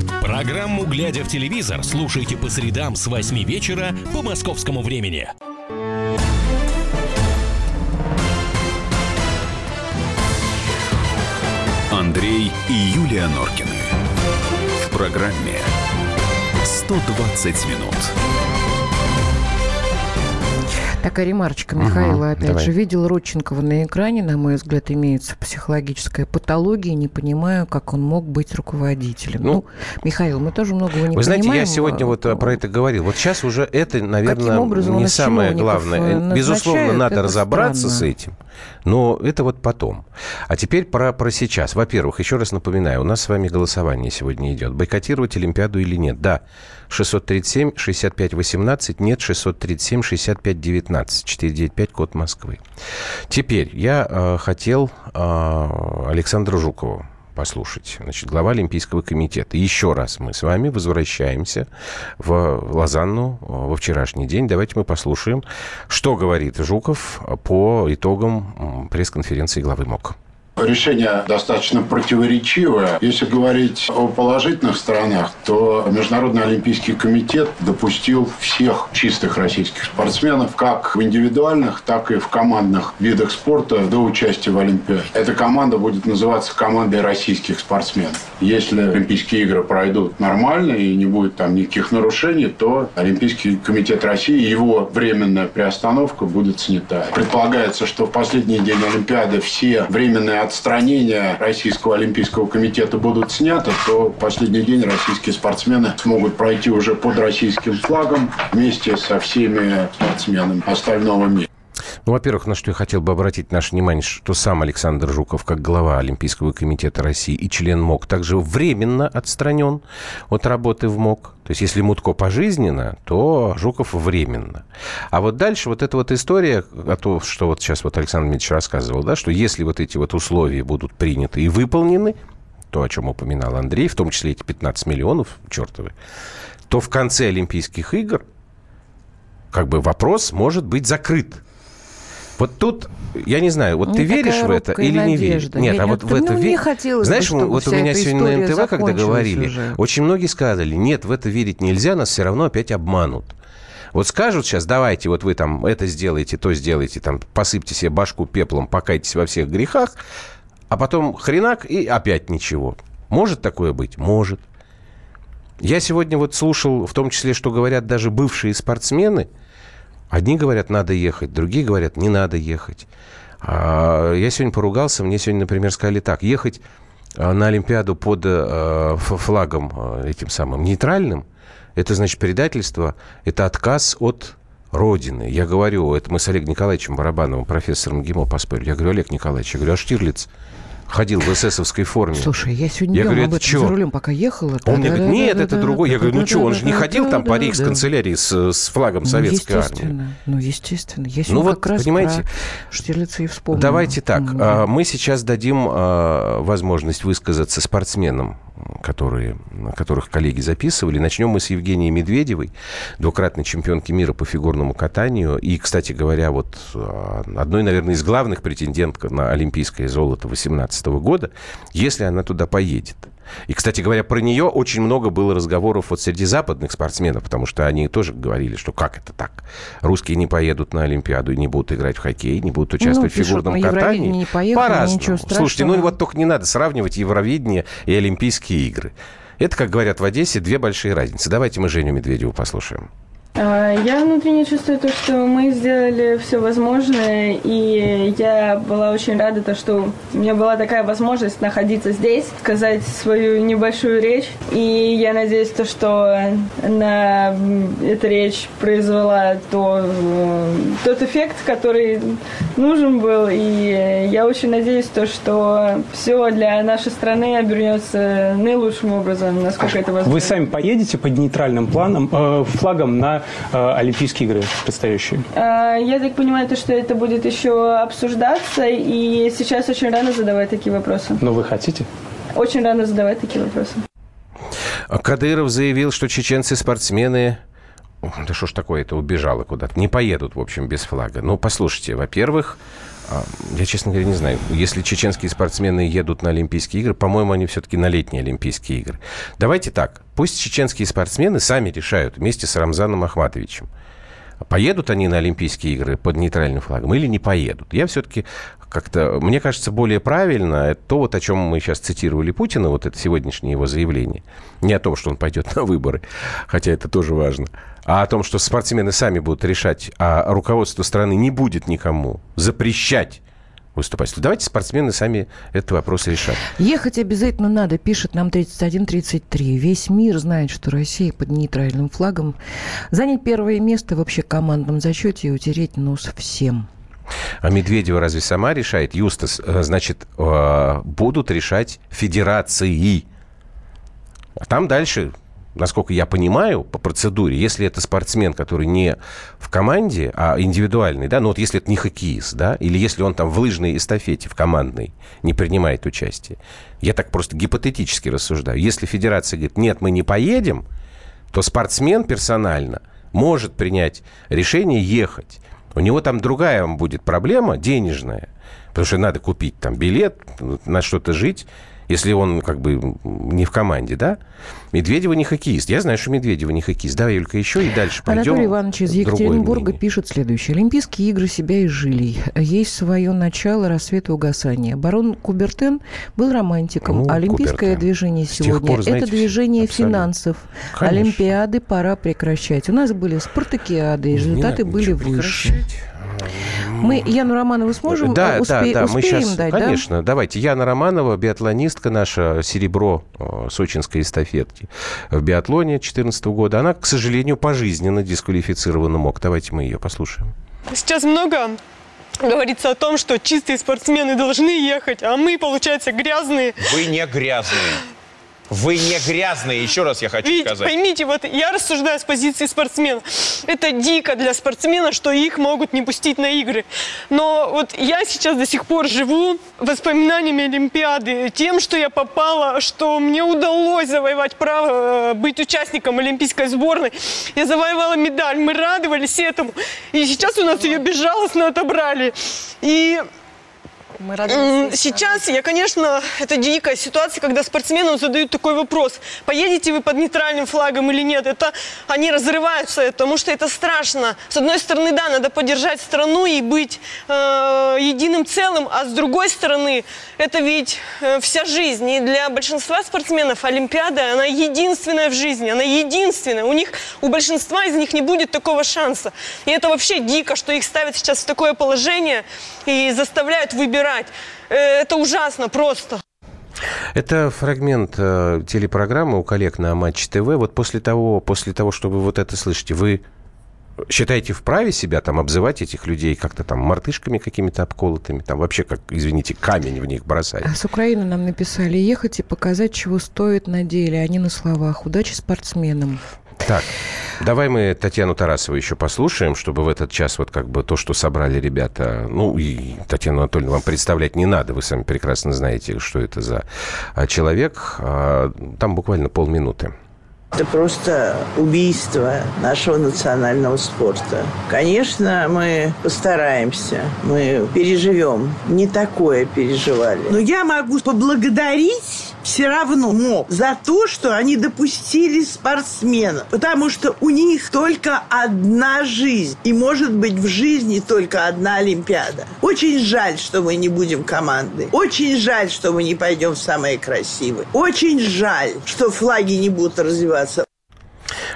Программу «Глядя в телевизор» слушайте по средам с 8 вечера по московскому времени. Андрей и Юлия Норкины. В программе 120 минут. Такая ремарочка Михаила, Мгм, опять давай. же. Видел Родченкова на экране, на мой взгляд, имеется психологическая патология. Не понимаю, как он мог быть руководителем. Ну, Ну, Михаил, мы тоже многого не Вы знаете, я понимаем. сегодня вот э, про это говорил. Вот сейчас уже это, наверное, не самое главное. э, Безусловно, надо разобраться с странно. этим. Но это вот потом. А теперь про, про сейчас. Во-первых, еще раз напоминаю, у нас с вами голосование сегодня идет. Бойкотировать Олимпиаду или нет? Да. 637 65 18, нет 637 65 19, 495 код Москвы. Теперь я э, хотел э, Александра Жукова послушать. Значит, глава Олимпийского комитета. Еще раз мы с вами возвращаемся в Лозанну э, во вчерашний день. Давайте мы послушаем, что говорит Жуков по итогам пресс-конференции главы МОК. Решение достаточно противоречивое. Если говорить о положительных сторонах, то Международный Олимпийский комитет допустил всех чистых российских спортсменов, как в индивидуальных, так и в командных видах спорта до участия в Олимпиаде. Эта команда будет называться командой российских спортсменов. Если Олимпийские игры пройдут нормально и не будет там никаких нарушений, то Олимпийский комитет России, его временная приостановка будет снята. Предполагается, что в последний день Олимпиады все временные отстранения Российского Олимпийского комитета будут сняты, то последний день российские спортсмены смогут пройти уже под российским флагом вместе со всеми спортсменами остального мира. Ну, во-первых, на что я хотел бы обратить наше внимание, что сам Александр Жуков, как глава Олимпийского комитета России и член МОК, также временно отстранен от работы в МОК. То есть, если Мутко пожизненно, то Жуков временно. А вот дальше вот эта вот история, о том, что вот сейчас вот Александр Дмитриевич рассказывал, да, что если вот эти вот условия будут приняты и выполнены, то, о чем упоминал Андрей, в том числе эти 15 миллионов чертовы, то в конце Олимпийских игр как бы вопрос может быть закрыт. Вот тут, я не знаю, вот Ну, ты веришь в это или не веришь? надежда. Нет, Я а вот в ну, это веришь. бы, Знаешь, чтобы вот у меня сегодня на НТВ, когда говорили, уже. очень многие сказали, нет, в это верить нельзя, нас все равно опять обманут. Вот скажут сейчас, давайте, вот вы там это сделаете, то сделаете, там посыпьте себе башку пеплом, покайтесь во всех грехах, а потом хренак и опять ничего. Может такое быть? Может. Я сегодня вот слушал, в том числе, что говорят даже бывшие спортсмены. Одни говорят, надо ехать, другие говорят, не надо ехать. А я сегодня поругался, мне сегодня, например, сказали так, ехать а, на Олимпиаду под э, флагом э, этим самым нейтральным, это значит предательство, это отказ от Родины. Я говорю, это мы с Олегом Николаевичем Барабановым, профессором ГИМО поспорили. Я говорю, Олег Николаевич, я говорю, а Штирлиц ходил в эсэсовской форме. Слушай, я сегодня я говорю, об этом за рулем пока ехала. Он мне говорит, нет, это другой. Я говорю, ну что, он же не ходил там по рейхсканцелярии с, с флагом советской армии. Ну, естественно. Я ну вот, как раз понимаете, Штирлица и вспомнила. Давайте так. Мы сейчас дадим возможность высказаться спортсменам которые, которых коллеги записывали. Начнем мы с Евгении Медведевой, двукратной чемпионки мира по фигурному катанию. И, кстати говоря, вот а, одной, наверное, из главных претенденток на олимпийское золото 2018 года, если она туда поедет. И, кстати говоря, про нее очень много было разговоров вот среди западных спортсменов, потому что они тоже говорили, что как это так? Русские не поедут на Олимпиаду и не будут играть в хоккей, не будут участвовать Ну, в пишут, фигурном Евровидение катании. не поехали, По-разному. Слушайте, ну вот только не надо сравнивать Евровидение и Олимпийские игры. Это, как говорят в Одессе, две большие разницы. Давайте мы Женю Медведеву послушаем. А, Я внутренне чувствую то, что мы сделали все возможное, и я была очень рада, то, что у меня была такая возможность находиться здесь, сказать свою небольшую речь, и я надеюсь, то, что на эта речь произвела то, э, тот эффект, который нужен был, и я очень надеюсь, то, что все для нашей страны обернется наилучшим образом, насколько это возможно. Вы сами поедете под нейтральным планом, э, флагом на на э, Олимпийские игры предстоящие? А, Я так понимаю, то, что это будет еще обсуждаться, и сейчас очень рано задавать такие вопросы. Но вы хотите? Очень рано задавать такие вопросы. Кадыров заявил, что чеченцы-спортсмены Да что ж такое-то, убежало куда-то. Не поедут, в общем, без флага. Ну, послушайте, во-первых, я, честно говоря, не знаю. Если чеченские спортсмены едут на Олимпийские игры, по-моему, они все-таки на летние Олимпийские игры. Давайте так. Пусть чеченские спортсмены сами решают вместе с Рамзаном Ахматовичем. Поедут они на Олимпийские игры под нейтральным флагом или не поедут? Я все-таки как-то... Мне кажется, более правильно это то, вот о чем мы сейчас цитировали Путина, вот это сегодняшнее его заявление. Не о том, что он пойдет на выборы, хотя это тоже важно, а о том, что спортсмены сами будут решать, а руководство страны не будет никому запрещать выступать. Давайте спортсмены сами этот вопрос решат. Ехать обязательно надо, пишет нам 3133. Весь мир знает, что Россия под нейтральным флагом. Занять первое место в общекомандном зачете и утереть нос всем. А Медведева разве сама решает? Юстас, э, значит, э, будут решать федерации. А там дальше насколько я понимаю, по процедуре, если это спортсмен, который не в команде, а индивидуальный, да, ну вот если это не хоккеист, да, или если он там в лыжной эстафете, в командной, не принимает участие, я так просто гипотетически рассуждаю. Если федерация говорит, нет, мы не поедем, то спортсмен персонально может принять решение ехать. У него там другая будет проблема, денежная, потому что надо купить там билет, на что-то жить, если он как бы не в команде, да? Медведева не хоккеист. Я знаю, что Медведева не хоккеист. Давай, Юлька, еще и дальше пойдем. Анатолий Иванович из Екатеринбурга пишет следующее. Олимпийские игры себя изжили. Есть свое начало, рассвет и угасание. Барон Кубертен был романтиком. Ну, Олимпийское Кубертен. движение сегодня пор, знаете, это движение абсолютно. финансов. Конечно. Олимпиады пора прекращать. У нас были спартакиады, результаты были выше. Прекращать. Мы Яну Романову сможем да, успе- да, да, мы сейчас, дать, конечно, да? давайте. Яна Романова, биатлонистка наша, серебро э, сочинской эстафетки в биатлоне 2014 года. Она, к сожалению, пожизненно дисквалифицирована МОК. Давайте мы ее послушаем. Сейчас много говорится о том, что чистые спортсмены должны ехать, а мы, получается, грязные. Вы не грязные. Вы не грязные, еще раз я хочу Ведь, сказать. поймите, вот я рассуждаю с позиции спортсмена. Это дико для спортсмена, что их могут не пустить на игры. Но вот я сейчас до сих пор живу воспоминаниями Олимпиады, тем, что я попала, что мне удалось завоевать право э, быть участником Олимпийской сборной. Я завоевала медаль, мы радовались этому. И сейчас у нас ее безжалостно отобрали. И мы Сейчас я, конечно, это дикая ситуация, когда спортсменам задают такой вопрос. Поедете вы под нейтральным флагом или нет? Это они разрываются, потому что это страшно. С одной стороны, да, надо поддержать страну и быть э, единым целым, а с другой стороны, это ведь э, вся жизнь. И для большинства спортсменов Олимпиада, она единственная в жизни, она единственная. У них, у большинства из них не будет такого шанса. И это вообще дико, что их ставят сейчас в такое положение и заставляют выбирать выбирать. Это ужасно просто. Это фрагмент э, телепрограммы у коллег на Матч ТВ. Вот после того, после того, что вы вот это слышите, вы считаете вправе себя там обзывать этих людей как-то там мартышками какими-то обколотыми, там вообще как, извините, камень в них бросать? А с Украины нам написали ехать и показать, чего стоит на деле, а не на словах. Удачи спортсменам. Так, давай мы Татьяну Тарасову еще послушаем, чтобы в этот час вот как бы то, что собрали ребята, ну и Татьяну Анатольевну вам представлять не надо, вы сами прекрасно знаете, что это за а, человек. А, там буквально полминуты. Это просто убийство нашего национального спорта. Конечно, мы постараемся, мы переживем. Не такое переживали. Но я могу поблагодарить все равно МОК за то, что они допустили спортсменов. Потому что у них только одна жизнь. И может быть в жизни только одна Олимпиада. Очень жаль, что мы не будем командой. Очень жаль, что мы не пойдем в самые красивые. Очень жаль, что флаги не будут развиваться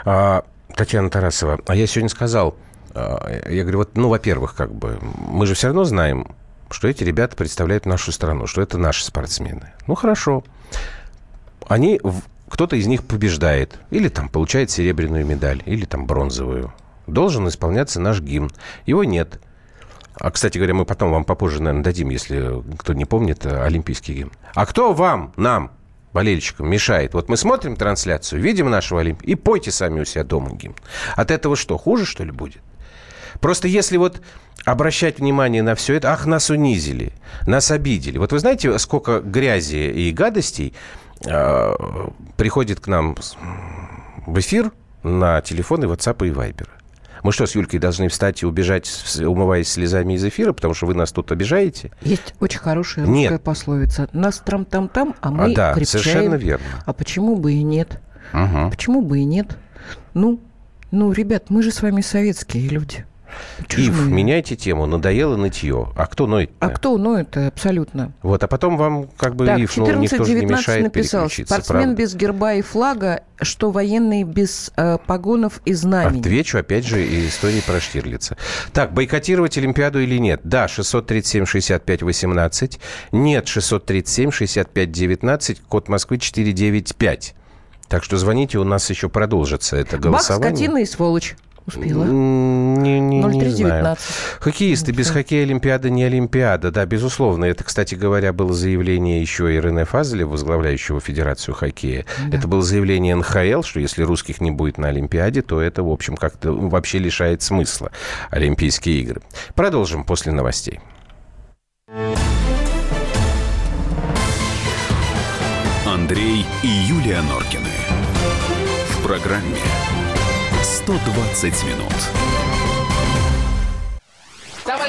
Татьяна Тарасова, а я сегодня сказал, а, я говорю, вот, ну, во-первых, как бы, мы же все равно знаем, что эти ребята представляют нашу страну, что это наши спортсмены. Ну, хорошо. Они, кто-то из них побеждает, или там получает серебряную медаль, или там бронзовую. Должен исполняться наш гимн. Его нет. А, кстати говоря, мы потом вам попозже, наверное, дадим, если кто не помнит, олимпийский гимн. А кто вам, нам, болельщикам мешает. Вот мы смотрим трансляцию, видим нашего Олимпия, и пойте сами у себя дома гимн. От этого что, хуже, что ли, будет? Просто если вот обращать внимание на все это, ах, нас унизили, нас обидели. Вот вы знаете, сколько грязи и гадостей э, приходит к нам в эфир на телефоны WhatsApp и Viber? Мы что, с Юлькой должны встать и убежать, умываясь слезами из эфира, потому что вы нас тут обижаете? Есть очень хорошая русская Нет. пословица. Нас там-там-там, а мы А, да, крепчаем. совершенно верно. А почему бы и нет? Угу. Почему бы и нет? Ну, ну, ребят, мы же с вами советские люди. Ж Ив, меняйте тему. Надоело нытье. А кто ноет? А кто ноет абсолютно? Вот, а потом вам как бы Так, Ив, ну, никто же не 14-19 мешает написал. Спортсмен правда? без герба и флага, что военный без э, погонов и знамени. Отвечу, опять же, и истории про Штирлица. Так, бойкотировать Олимпиаду или нет? Да, 637-65-18. Нет, 637-65-19. Код Москвы 495. Так что звоните, у нас еще продолжится это Бах, голосование. скотина и сволочь. Успела. Не, не, не 0319. знаю. Хоккеисты. Без хоккея Олимпиада не Олимпиада. Да, безусловно. Это, кстати говоря, было заявление еще и Рене Фазеля, возглавляющего Федерацию хоккея. Да. Это было заявление НХЛ, что если русских не будет на Олимпиаде, то это, в общем, как-то вообще лишает смысла Олимпийские игры. Продолжим после новостей. Андрей и Юлия Норкины. В программе 120 минут.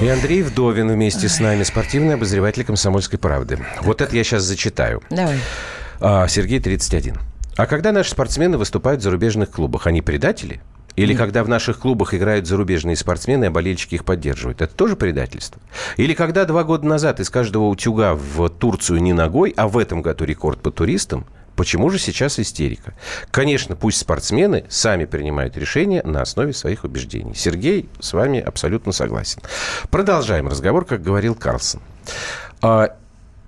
И Андрей Вдовин вместе с нами, спортивный обозреватель «Комсомольской правды». Вот это я сейчас зачитаю. Давай. А, Сергей, 31. А когда наши спортсмены выступают в зарубежных клубах, они предатели? Или когда в наших клубах играют зарубежные спортсмены, а болельщики их поддерживают? Это тоже предательство? Или когда два года назад из каждого утюга в Турцию не ногой, а в этом году рекорд по туристам, Почему же сейчас истерика? Конечно, пусть спортсмены сами принимают решения на основе своих убеждений. Сергей с вами абсолютно согласен. Продолжаем разговор, как говорил Карлсон. А,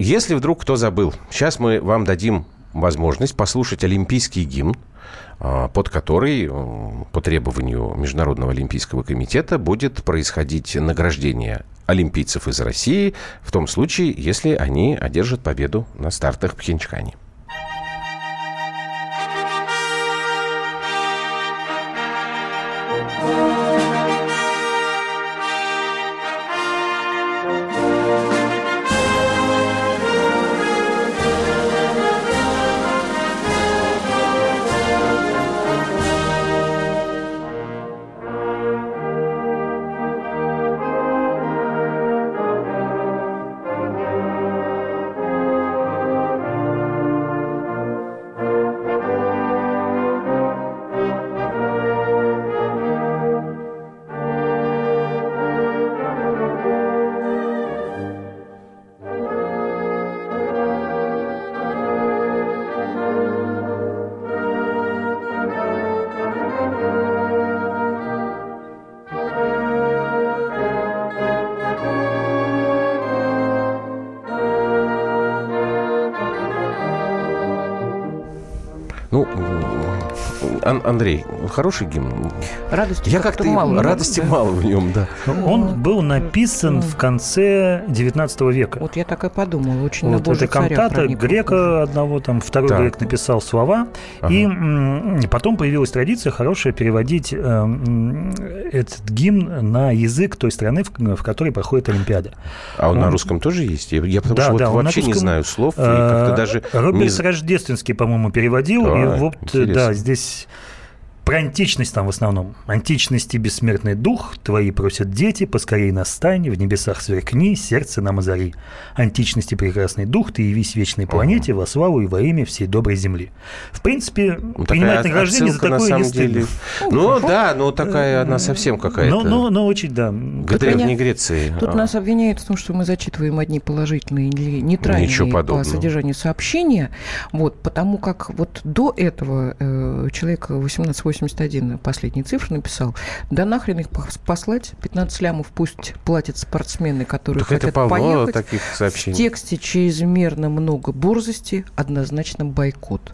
Если вдруг кто забыл, сейчас мы вам дадим возможность послушать олимпийский гимн, а, под который по требованию Международного олимпийского комитета будет происходить награждение олимпийцев из России в том случае, если они одержат победу на стартах в Пхенчхане. Ан- Андрей, хороший гимн. Радости Я как-то как-то мало. радости Да. мало в нем, да. Он был написан в конце 19 века. Вот я так и подумала. Очень Вот это кантата грека одного, там второй Так. грек написал слова, Ага. и потом появилась традиция хорошая переводить э, этот гимн на язык той страны, в, в которой проходит Олимпиада. А он Он- на русском тоже есть? Я, потому Да, что да, вот вообще не знаю слов, и э, как-то даже... не Роберт з- Рождественский, по-моему, переводил, Да, и вот, интересно. да, здесь Про античность там в основном. Античности бессмертный дух, твои просят дети, поскорей настань, в небесах сверкни, сердце нам озари. Античности прекрасный дух, ты явись вечной планете во славу и во имя всей доброй земли. В принципе, Ну, принимать такая награждение за такое не стыдно. деле. Ну да, ну такая она совсем какая-то. Но, но, но очень, да. К Древней Греции. Тут А. нас обвиняют в том, что мы зачитываем одни положительные или нейтральные по содержанию сообщения. Вот, потому как вот до этого э, человек 1881, последние цифры написал, да нахрен их пос- послать, 15 лямов пусть платят спортсмены, которые Так это хотят полно поехать. таких сообщений. В тексте чрезмерно много борзости, однозначно бойкот.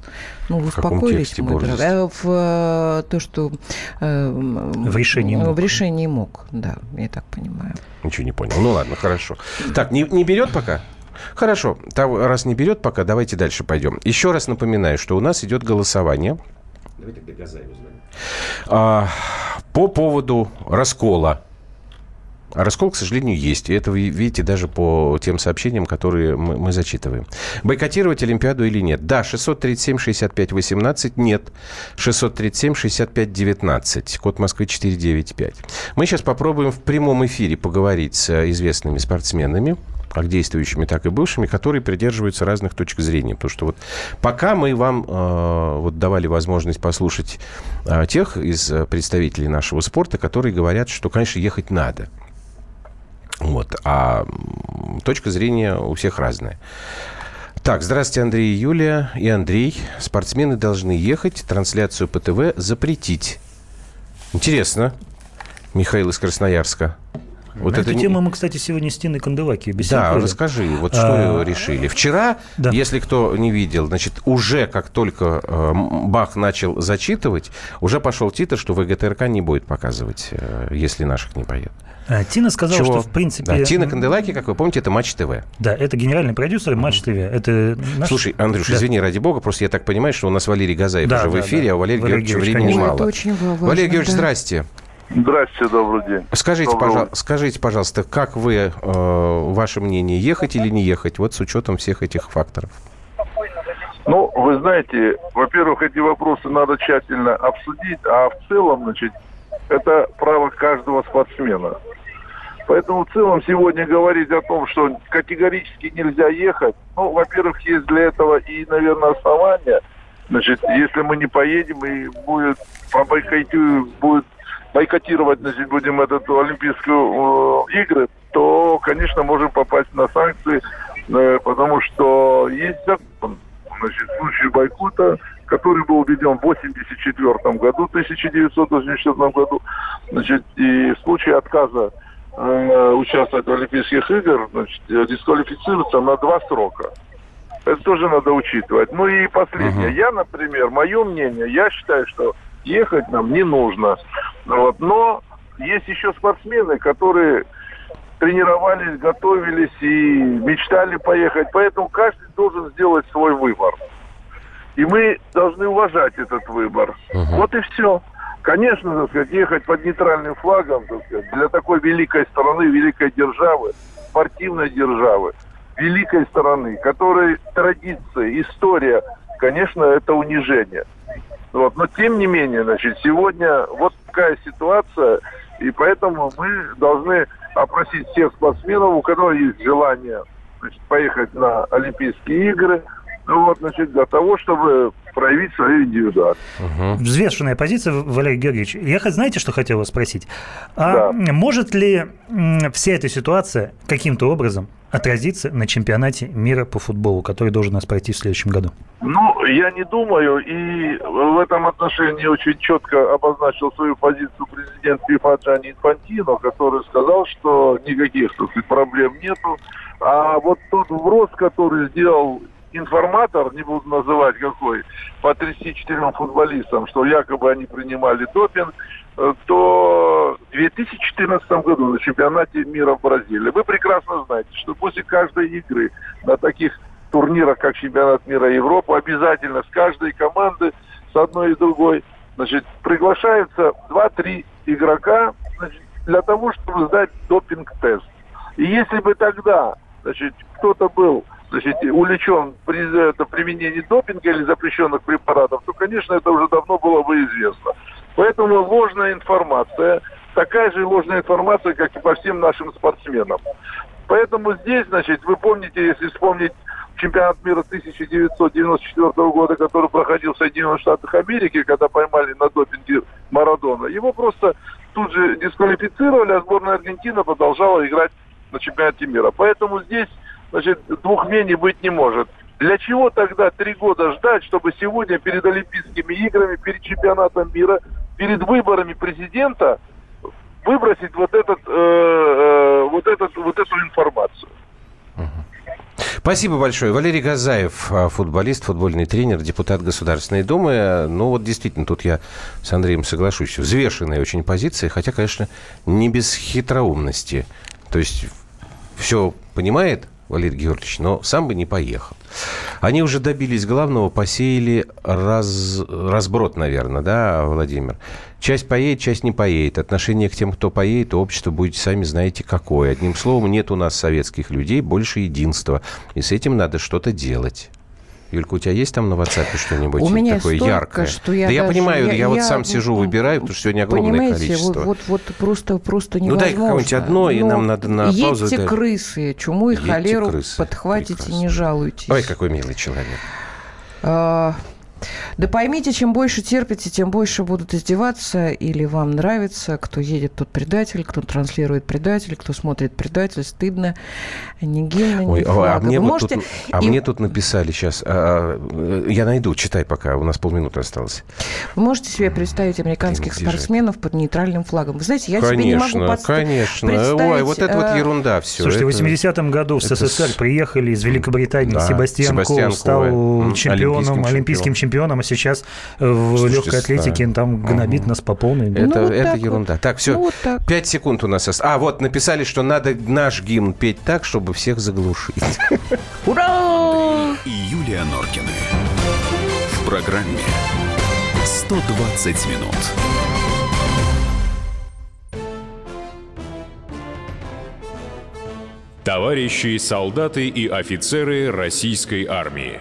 Ну, вы В успокоились, борзости? дорогой? Э, В э, то, что... э, В решении МОК. В решении МОК, да, я так понимаю. Ничего не понял. Ну ладно, хорошо. Так, не, не берет пока? Хорошо. Там, раз не берет пока, давайте дальше пойдем. Еще раз напоминаю, что у нас идет голосование. А, по поводу раскола. А раскол, к сожалению, есть. И это вы видите даже по тем сообщениям, которые мы, мы зачитываем. Бойкотировать Олимпиаду или нет? Да, 637-65-18. Нет. 637-65-19. Код Москвы 495. Мы сейчас попробуем в прямом эфире поговорить с э, известными спортсменами, как действующими, так и бывшими, которые придерживаются разных точек зрения. Потому что вот пока мы вам э, вот давали возможность послушать э, тех из э, представителей нашего спорта, которые говорят, что, конечно, ехать надо. Вот. А точка зрения у всех разная. Так, здравствуйте, Андрей и Юлия. И Андрей. Спортсмены должны ехать, трансляцию по ТВ запретить. Интересно. Михаил из Красноярска. Вот это эту тему мы, кстати, сегодня с Тиной Канделаки Да, беседовали. расскажи, вот что А, решили. Вчера, если кто не видел, значит, уже как только э, Бах начал зачитывать, уже пошел титр, что ВГТРК не будет показывать, э, если наших не поедет. А, Тина сказала, Чего? что в принципе... Да, Тина Канделаки, как вы помните, это Матч ТВ. Да, это генеральный продюсер Матч ТВ. Это наш- Слушай, Андрюш, Да. извини, ради бога, просто я так понимаю, что у нас Валерий Газаев Да, уже в да, эфире, да. а у Валерия Валерий Георгиевича Георгиевич, времени конечно. мало. Это очень ва- важно, Валерий Георгиевич, да. здрасте. Здрасте, добрый день. Скажите, Доброго пожалуйста, скажите, пожалуйста, как вы, э, ваше мнение, ехать или не ехать, вот с учетом всех этих факторов? Ну, вы знаете, во-первых, эти вопросы надо тщательно обсудить, а в целом, значит, это право каждого спортсмена. Поэтому в целом сегодня говорить о том, что категорически нельзя ехать, ну, во-первых, есть для этого и, наверное, основания. Значит, если мы не поедем и будет по бойкоту- будет бойкотировать, значит, будем эту Олимпийскую э, игры, то, конечно, можем попасть на санкции, э, потому что есть закон, значит, в случае бойкота, который был введен в 1984 году, 1984 году, значит, и в случае отказа э, участвовать в Олимпийских играх, значит, э, дисквалифицируется на два срока. Это тоже надо учитывать. Ну и последнее. Я, например, мое мнение, я считаю, что ехать нам не нужно. Вот. Но есть еще спортсмены, которые тренировались, готовились и мечтали поехать. Поэтому каждый должен сделать свой выбор. И мы должны уважать этот выбор. Вот и все. Конечно, так сказать, ехать под нейтральным флагом так сказать, для такой великой страны, великой державы, спортивной державы, великой страны, которой традиции, история, конечно, это унижение. Вот. Но тем не менее, значит, сегодня вот такая ситуация, и поэтому мы должны опросить всех спортсменов, у которых есть желание значит, поехать на Олимпийские игры, вот, значит, для того, чтобы проявить свою индивидуальность. Взвешенная позиция, Валерий Георгиевич. Я знаете, что хотел вас спросить? А может ли вся эта ситуация каким-то образом отразиться на чемпионате мира по футболу, который должен у нас пройти в следующем году? Ну, я не думаю, и в этом отношении очень четко обозначил свою позицию президент ФИФА Джанни Инфантино, который сказал, что никаких сказать, проблем нету. А вот тот вброс, который сделал информатор, не буду называть какой, по 34 футболистам, что якобы они принимали допинг, э, то в 2014 году на чемпионате мира в Бразилии вы прекрасно знаете, что после каждой игры на таких турнирах, как чемпионат мира Европы, обязательно с каждой команды, с одной и другой, значит, приглашаются 2-3 игрока значит, для того, чтобы сдать допинг-тест. И если бы тогда, значит, кто-то был значит, увлечен при это, применении допинга или запрещенных препаратов, то, конечно, это уже давно было бы известно. Поэтому ложная информация, такая же ложная информация, как и по всем нашим спортсменам. Поэтому здесь, значит, вы помните, если вспомнить чемпионат мира 1994 года, который проходил в Соединенных Штатах Америки, когда поймали на допинге Марадона, его просто тут же дисквалифицировали, а сборная Аргентины продолжала играть на чемпионате мира. Поэтому здесь, значит, двух мнений быть не может. Для чего тогда три года ждать, чтобы сегодня перед Олимпийскими играми, перед чемпионатом мира, перед выборами президента выбросить вот этот, э, э, вот этот, вот эту информацию? Спасибо большое. Валерий Газаев, а, футболист, футбольный тренер, депутат Государственной Думы. Ну вот действительно, тут я с Андреем соглашусь. Взвешенная очень позиция, хотя, конечно, не без хитроумности. То есть все понимает Валерий Георгиевич, но сам бы не поехал. Они уже добились главного, посеяли раз, разброд, наверное, да, Владимир? Часть поедет, часть не поедет. Отношение к тем, кто поедет, общество будет, сами знаете, какое. Одним словом, нет у нас советских людей, больше единства. И с этим надо что-то делать. Юлька, у тебя есть там на WhatsApp что-нибудь у меня такое столько, яркое? Что я да я даже, понимаю, я, я вот я, сам сижу, выбираю, потому что сегодня огромное понимаете, количество. Вот, вот, вот просто, просто невозможно. Ну дай какое-нибудь одно, и нам надо на едьте паузу. Едьте крысы, чуму и едьте холеру крысы. подхватите, Прекрасно. не жалуйтесь. Ой, какой милый человек. А, да поймите, чем больше терпите, тем больше будут издеваться, или вам нравится, кто едет, тот предатель, кто транслирует предатель, кто смотрит предатель, стыдно, ни гимна, ни Ой, а, флага. мне, Вы вот можете... тут, а и- мне тут написали сейчас, а, а, я найду, читай пока, у нас полминуты осталось. Вы можете себе представить американских это? спортсменов под нейтральным флагом? Вы знаете, я себе не могу конечно, подста- конечно. представить, Ой, вот это вот э, ерунда все. Слушайте, в это... 80-м году в это СССР с- приехали из Великобритании Да, Себастьян, Себастьян Коу стал м, чемпионом, олимпийским олимпийским чемпионом, а сейчас в Слушайте, легкой атлетике да. там гнобит нас по полной. Это, Ну, вот это так вот. ерунда. Так, все. Ну, вот так. Пять секунд у нас. ост- А, вот, написали, что надо наш гимн петь так, чтобы всех заглушить. Ура! И Юлия Норкины. В программе 120 минут. Товарищи солдаты и офицеры российской армии.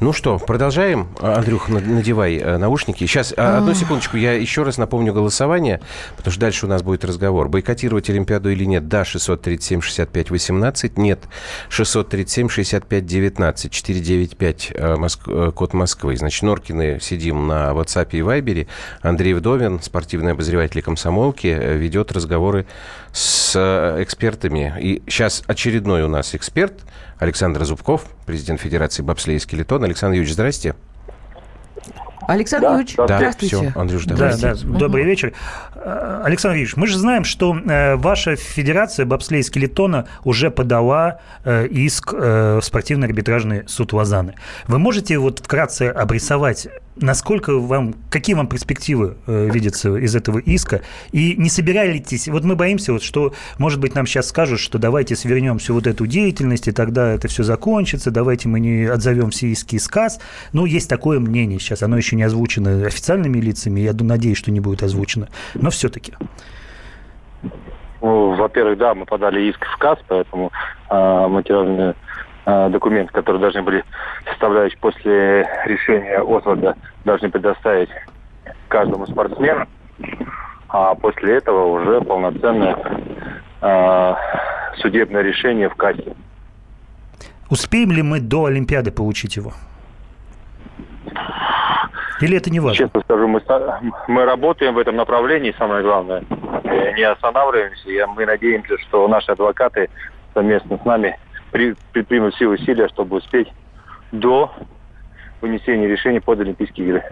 Ну что, продолжаем. А, Андрюх, на- надевай э, наушники. Сейчас, а, одну секундочку, я еще раз напомню голосование, потому что дальше у нас будет разговор. Бойкотировать Олимпиаду или нет? Да, 637-65-18. Нет, 637-65-19. 495 э, Моск- э, код Москвы. Значит, Норкины сидим на WhatsApp и Вайбере. Андрей Вдовин, спортивный обозреватель комсомолки, ведет разговоры с э, экспертами. И сейчас очередной у нас эксперт Александр Зубков, президент Федерации бобслея и скелетон. Александр Юрьевич, здрасте. Александр Юрьевич, Да, здравствуйте. все, Андрюш, Да, давайте. да, добрый вечер. Э, Александр Юрьевич, мы же знаем, что э, ваша федерация бобслея скелетона уже подала э, иск э, в спортивный арбитражный суд Лозанны. Вы можете вот вкратце обрисовать, насколько вам, какие вам перспективы видятся из этого иска? И не собираетесь, вот мы боимся, вот, что, может быть, нам сейчас скажут, что давайте свернем всю вот эту деятельность, и тогда это все закончится, давайте мы не отзовем все иски из КАС. Ну, есть такое мнение сейчас, оно еще не озвучено официальными лицами, я надеюсь, что не будет озвучено, но все-таки. Ну, во-первых, да, мы подали иск в КАС, поэтому э, материальные э, документы, которые должны были составлять после решения Освальда, должны предоставить каждому спортсмену. А после этого уже полноценное э, судебное решение в КАСе. Успеем ли мы до Олимпиады получить его? Или это не важно? Честно скажу, мы, мы работаем в этом направлении, самое главное. Э, Не останавливаемся. И мы надеемся, что наши адвокаты совместно с нами при- предпримут все усилия, чтобы успеть до вынесения решения под Олимпийские игры.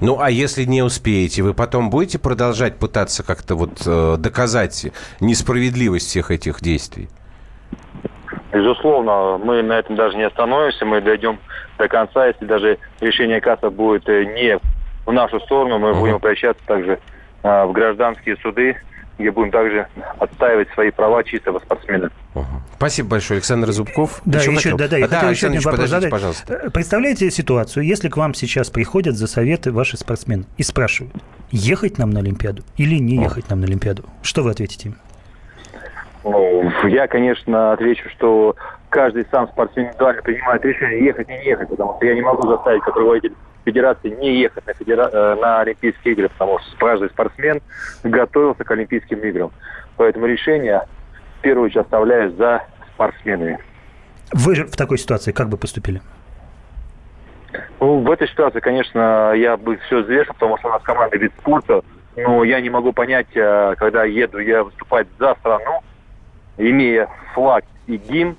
Ну, а если не успеете, вы потом будете продолжать пытаться как-то вот э, доказать несправедливость всех этих действий? Безусловно, мы на этом даже не остановимся, мы дойдем до конца. Если даже решение КАСа будет э, не в нашу сторону, мы будем обращаться также э, в гражданские суды, где будем также отстаивать свои права чистого спортсмена. Спасибо большое, Александр Зубков. Да, еще, хотел? да, да, я А, хотел еще один вопрос подождите, задать. пожалуйста. Э, Представляете ситуацию, если к вам сейчас приходят за советы ваши спортсмены и спрашивают, ехать нам на Олимпиаду или не ехать нам на Олимпиаду? Что вы ответите им? Ну, я, конечно, отвечу, что каждый сам спортсмен индивидуально принимает решение, ехать и не ехать, потому что я не могу заставить как руководитель федерации не ехать на, федера- э, на Олимпийские игры, потому что каждый спортсмен готовился к Олимпийским играм. Поэтому решение в первую очередь оставляю за спортсменами. Вы же в такой ситуации как бы поступили? Ну, в этой ситуации, конечно, я бы все взвешил, потому что у нас команда вид спорта, но я не могу понять, э, когда еду я выступать за страну, имея флаг и гимн,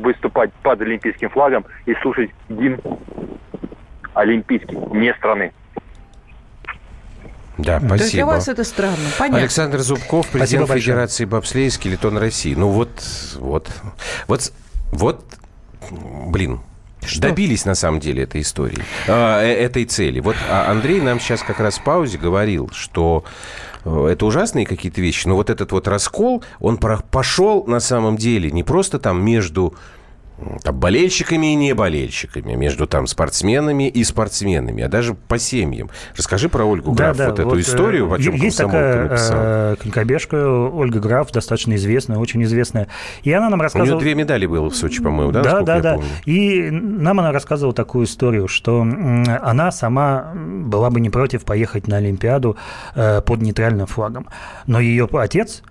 выступать под олимпийским флагом и слушать гимн олимпийский, не страны. Да, То есть для спасибо. вас это странно, понятно. Александр Зубков, Спасибо президент большое. Федерации бобслея скелетон России. Ну вот, вот, вот, вот, блин, добились на самом деле этой истории, а, э, этой цели. Вот а Андрей нам сейчас как раз в паузе говорил, что э, это ужасные какие-то вещи, но вот этот вот раскол, он пошел на самом деле не просто там между там, болельщиками и не болельщиками, между там спортсменами и спортсменами, а даже по семьям. Расскажи про Ольгу Граф, вот эту э, историю, о чем Есть такая написала. э, конькобежка Ольга Граф, достаточно известная, очень известная. И она нам У рассказывала... нее две медали было в Сочи, по-моему, да? Да, да, да. помню? И нам она рассказывала такую историю, что она сама была бы не против поехать на Олимпиаду э, под нейтральным флагом. Но ее отец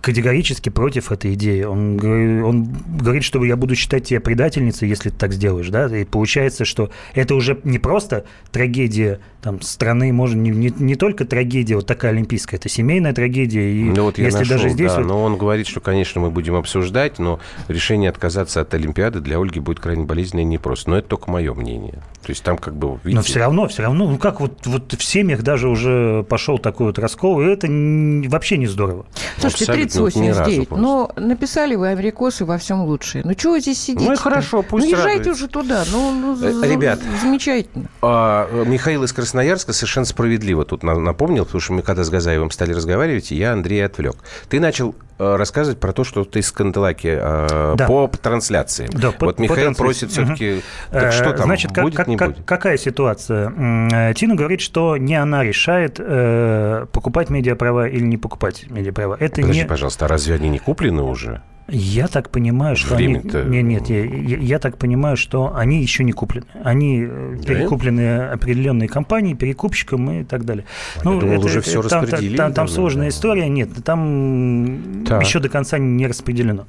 категорически против этой идеи. Он, он говорит, что я буду считать тебя предательницей, если ты так сделаешь. Да? И получается, что это уже не просто трагедия там, страны, может, не, не, не только трагедия вот такая олимпийская, это семейная трагедия. И Ну вот я если нашел, даже здесь... да, вот- но он говорит, что, конечно, мы будем обсуждать, но решение отказаться от Олимпиады для Ольги будет крайне болезненно и непросто. Но это только мое мнение. То есть там как бы, видите... Но все равно, все равно, ну как вот, вот в семьях даже уже пошел такой вот раскол, и это вообще не здорово. Слушайте, Абсолютно, вот ни разу 3089. просто. Но написали вы америкосы во всем лучшее. Ну, чего вы здесь сидите? Ну и хорошо, пусть Ну, езжайте уже туда. Ну, ну, Э, за- ребят. Замечательно. А, Михаил из Красноярска совершенно справедливо тут на- напомнил, потому что мы когда с Газаевым стали разговаривать, я Андрея отвлек. Ты начал э, рассказывать про то, что ты из Канделаки э, Да. по трансляции. Да, по- вот по Михаил трансляции. просит все-таки... Мгм. Так что Э, там, Значит, как- будет, как- не как- будет? какая ситуация? Э, Тина говорит, что не она решает, э, покупать медиаправа или не покупать медиаправа. Это Подожди, не... пожалуйста, а разве они не куплены уже? Я так понимаю, что они... Нет, нет, я, я- я так понимаю, что они еще не куплены. Они э, Да? перекуплены определенной компанией, перекупщиком и так далее. Ну, я думал, уже всё там, распределили Там, там давно, сложная да. история. Нет, там Так. еще до конца не распределено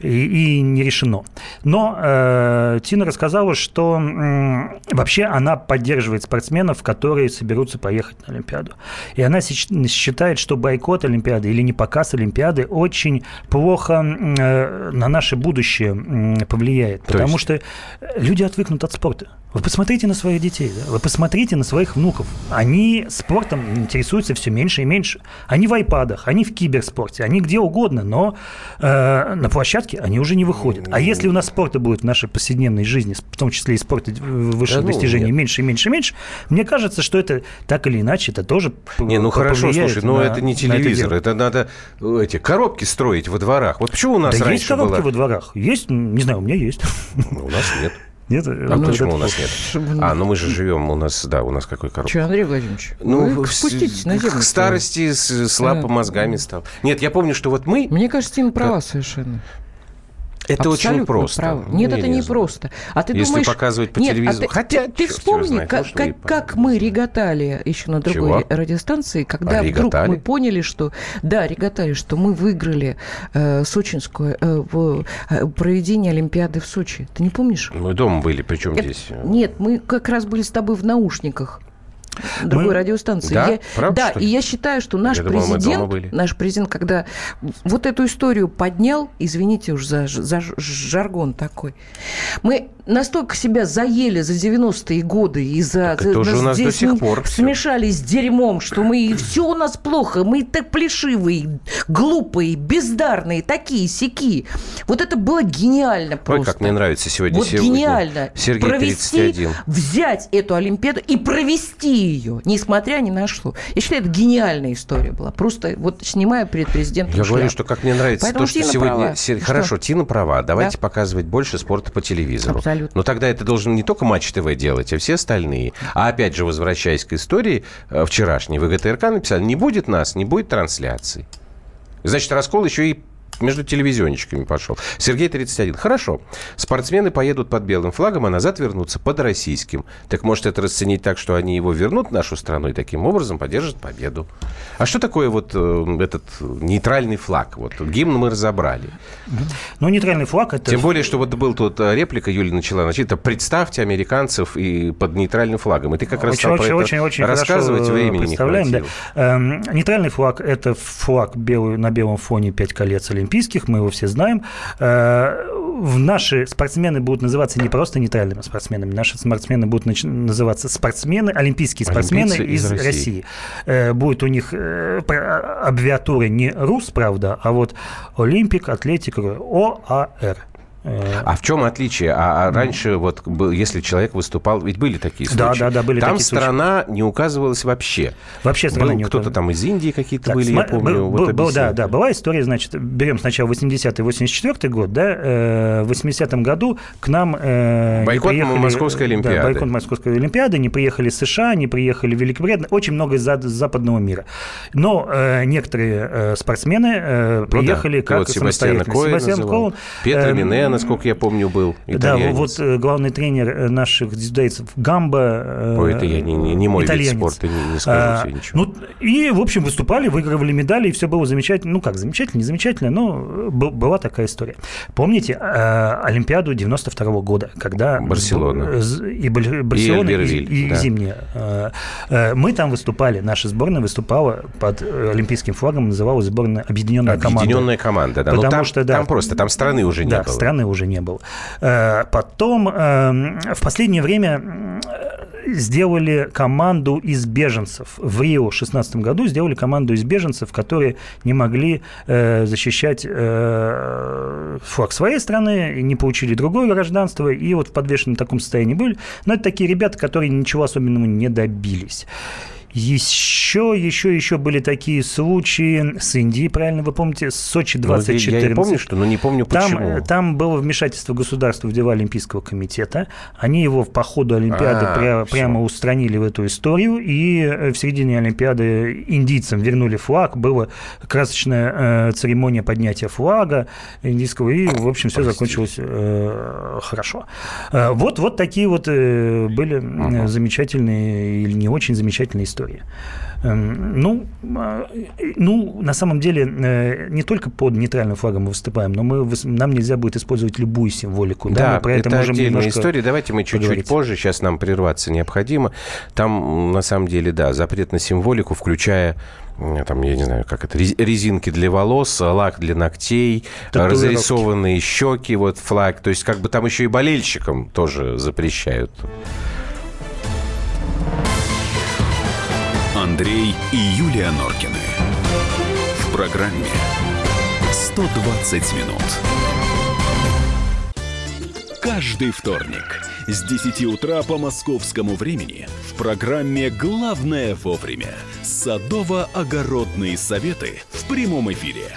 и, и не решено. Но э, Тина рассказала, что м, вообще она поддерживает спортсменов, которые соберутся поехать на Олимпиаду. И она считает, что бойкот Олимпиады или не показ Олимпиады очень плохо э, на наше будущее м, повлияет. То Потому есть? что люди отвыкнут от спорта. Вы посмотрите на своих детей, да? вы посмотрите на своих внуков. Они спортом интересуются все меньше и меньше. Они в айпадах, они в киберспорте, они где угодно, но э, на площадке они уже не выходят. А если у нас спорта будет в нашей повседневной жизни, в том числе и спорта э, высших Да ну, достижений, нет. меньше и меньше и меньше, мне кажется, что это так или иначе, это тоже Не, ну хорошо, слушай, но на- это не телевизор, дело. это, надо э, эти коробки строить во дворах. Вот почему у нас да раньше есть коробки было... во дворах. Есть, не знаю, у меня есть. У нас нет. Нет? А Ну, почему у нас нет? А, ну мы же живем, у нас, да, у нас какой коробка? Че, Андрей Владимирович, Ну, вы спуститесь на землю. К старости с- слабо мозгами стал. Нет, я помню, что вот мы... Мне кажется, Тина права совершенно. Это очень Абсолютно просто. права. Ну, Нет, я это не не просто. А ты Если думаешь... показывать по Нет, а телевизору. ты- Хотя, ты, ты вспомни, знает, как, может, как, как мы реготали еще на другой Чего? радиостанции, когда А, вдруг реготали? мы поняли, что... Да, реготали, что мы выиграли э, сочинское э, в, э, проведение Олимпиады в Сочи. Ты не помнишь? Мы дома были, причем Это- здесь? Нет, мы как раз были с тобой в наушниках. Другой Мы- радиостанции. Да? Я- Правда, да, и я считаю, что наш Я думал, президент, были. наш президент, когда вот эту историю поднял, извините уж за, за жаргон такой, мы настолько себя заели за 90-е годы и за... Так это уже у нас до сих пор смешались с дерьмом, что мы все у нас плохо, мы так плешивые, глупые, бездарные, такие сики. Вот это было гениально просто. Ой, как мне нравится сегодня. Вот сегодня. гениально. Сергей провести, 31. взять эту Олимпиаду и провести ее, несмотря ни на что. Я считаю, это гениальная история была. Просто вот снимаю перед президентом Я говорю, шляпу. что как мне нравится Поэтому то, что Тина сегодня... права. Что? Хорошо, Тина права. Давайте Да. показывать больше спорта по телевизору. Абсолютно. Но тогда это должен не только Матч ТВ делать, а все остальные. А опять же, возвращаясь к истории э, вчерашней, ВГТРК написали, не будет нас, не будет трансляций. Значит, раскол еще и между телевизионщиками пошел. Сергей 31. Хорошо. Спортсмены поедут под белым флагом, а назад вернутся под российским. Так может это расценить так, что они его вернут в нашу страну и таким образом поддержат победу. А что такое вот э, этот нейтральный флаг? Вот гимн мы разобрали. Ну, нейтральный флаг это... Тем более, что вот был тут э, реплика, Юля начала, значит, представьте американцев и под нейтральным флагом. И ты как раз очень, очень, это очень, очень рассказывать, времени не представляем, да. хватило. Эм, Нейтральный флаг – это флаг белый, на белом фоне пять колец олимпийских, мы его все знаем. Э, в Наши спортсмены будут называться не просто нейтральными спортсменами, наши спортсмены будут нач- называться спортсмены, олимпийские спортсмены Олимпийцы из, из России. России. Э, Будет у них э, про- аббревиатура не РУС, правда, а вот Олимпик, Атлетик, ОАР. А в чем отличие? А, а раньше, вот, если человек выступал, ведь были такие случаи. Да, да, да, были Там такие случаи. страна не указывалась вообще. Вообще страна Был не кто-то там из Индии какие-то Так, были, сма- я помню. был- вот был- да, да, была история, значит, берем сначала 80-й, 84 год, да, э, в 80-м году к нам э, не Бойкот приехали- Московской Олимпиады. Да, бойкот Московской Олимпиады, не приехали США, не приехали в Великобританию, очень много из за- западного мира. Но э, некоторые э, спортсмены э, Ну да, приехали как вот самостоятельно. Себастьян называл. Коэн, Петро э, Мине, насколько я помню, был Да, итальянец. вот э, главный тренер э, наших дзюдоистов Гамба. э, Ой, это я не- не- не мой вид итальянец. спорта, не- не скажу А, тебе ничего. Ну, и, в общем, выступали, выигрывали медали, и все было замечательно. Ну, как замечательно, не замечательно, но была такая история. Помните Олимпиаду 92 года, когда... Барселона. И Барселона, и, Альбервиль, и да. зимняя. Мы там выступали, наша сборная выступала под олимпийским флагом, называлась сборная «Объединенная команда». Объединенная команда, да. Но Потому там, что, да, там просто, там страны уже не да, было. страны уже не было. Э, Потом э, в последнее время э, сделали команду из беженцев. В Рио в 2016 году сделали команду из беженцев, которые не могли защищать флаг своей страны, не получили другое гражданство, и вот в подвешенном таком состоянии были. Но это такие ребята, которые ничего особенного не добились. Еще, еще, еще были такие случаи с Индией, правильно вы помните, с Сочи Ну, я- 2014. Я и помню, что, но не помню Там, почему. э, там было вмешательство государства в дела Олимпийского комитета. Они его по ходу Олимпиады А, пря- прямо устранили в эту историю. И э, в середине Олимпиады индийцам вернули флаг. Была красочная э, церемония поднятия флага индийского. И, в общем, все закончилось э, хорошо. Э, вот, вот такие вот э, были э, замечательные или не очень замечательные истории. Эм, Ну, э, ну, на самом деле, э, не только под нейтральным флагом мы выступаем, но мы, нам нельзя будет использовать любую символику. Да, Да, мы про это, это можем отдельная история. Давайте мы чуть-чуть позже, сейчас нам прерваться необходимо. Там, на самом деле, да, запрет на символику, включая там, я не знаю, как это, рез- резинки для волос, лак для ногтей, разрисованные щеки, вот флаг. То есть, как бы там еще и болельщикам тоже запрещают. Андрей и Юлия Норкины. В программе 120 минут. Каждый вторник с 10 утра по московскому времени в программе «Главное вовремя» садово-огородные советы в прямом эфире.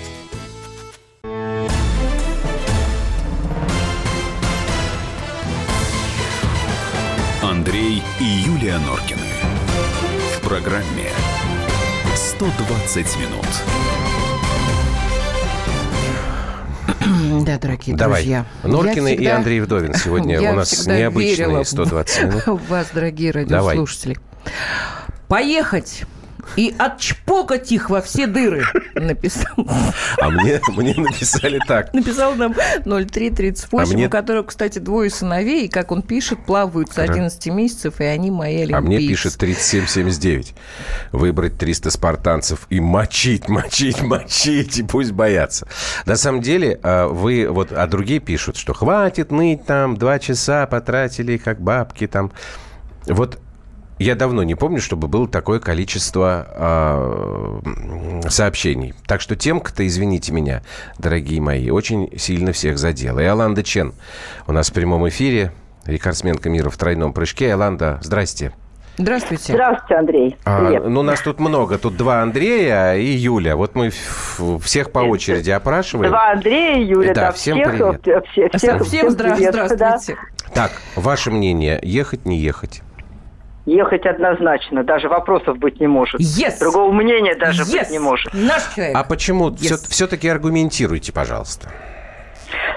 Андрей и Юлия Норкины. В программе 120 минут. Да, дорогие Давай. друзья. Норкины я и Андрей Вдовин сегодня я у нас всегда необычные верила 120 минут. В вас, дорогие Давай. радиослушатели. Поехать и отчпокать их во все дыры, написал. А мне, мне написали так. Написал нам 0338, А мне- у которого, кстати, двое сыновей, и, как он пишет, плавают с 11 месяцев, и они мои олимпийцы. А мне пишет 3779. Выбрать 300 спартанцев и мочить, мочить, мочить, и пусть боятся. На самом деле, а, вы вот, а другие пишут, что хватит ныть там, два часа потратили, как бабки там. Вот я давно не помню, чтобы было такое количество м, сообщений. Так что темка-то, извините меня, дорогие мои, очень сильно всех задела. И Аланда Чен у нас в прямом эфире, рекордсменка мира в тройном прыжке. Аланда, здрасте. Здравствуйте. Здравствуйте, Андрей. А, ну, нас тут много. Тут два Андрея и Юля. Вот мы всех по очереди опрашиваем. Два Андрея и Юля, Да, да, всем всех, привет. э, все- всех, здра- привет, здравствуйте. Так, ваше мнение, ехать, не ехать? Ехать однозначно, даже вопросов быть не может. Yes! Другого мнения даже Yes! быть не может. Наш человек. А почему? Yes. Все, таки аргументируйте, пожалуйста.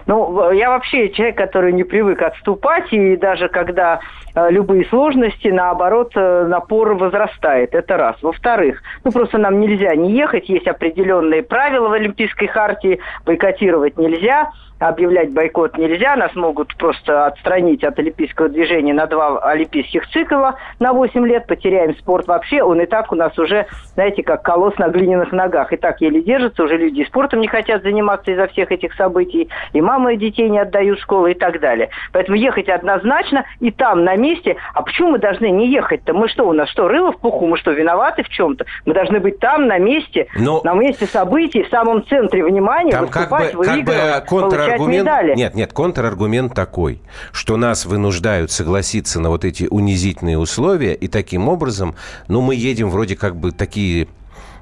Ну, я вообще человек, который не привык отступать, и даже когда любые сложности, наоборот, э, напор возрастает. Это раз. Во-вторых, ну просто нам нельзя не ехать, есть определенные правила в Олимпийской хартии, бойкотировать нельзя, объявлять бойкот нельзя, нас могут просто отстранить от олимпийского движения на два олимпийских цикла на 8 лет, потеряем спорт вообще, он и так у нас уже, знаете, как колосс на глиняных ногах, и так еле держится, уже люди и спортом не хотят заниматься из-за всех этих событий, и мамы детей не отдают в школу и так далее. Поэтому ехать однозначно, и там, на месте, а почему мы должны не ехать-то? Мы что, у нас что, рыло в пуху, мы что, виноваты в чем-то? Мы должны быть там, на месте, Но- на месте событий, в самом центре внимания, Там как бы, выступать, как бы выигрывать, получать контраргумент... медали. Нет, нет, контраргумент такой, что нас вынуждают согласиться на вот эти унизительные условия, и таким образом, ну, мы едем вроде как бы такие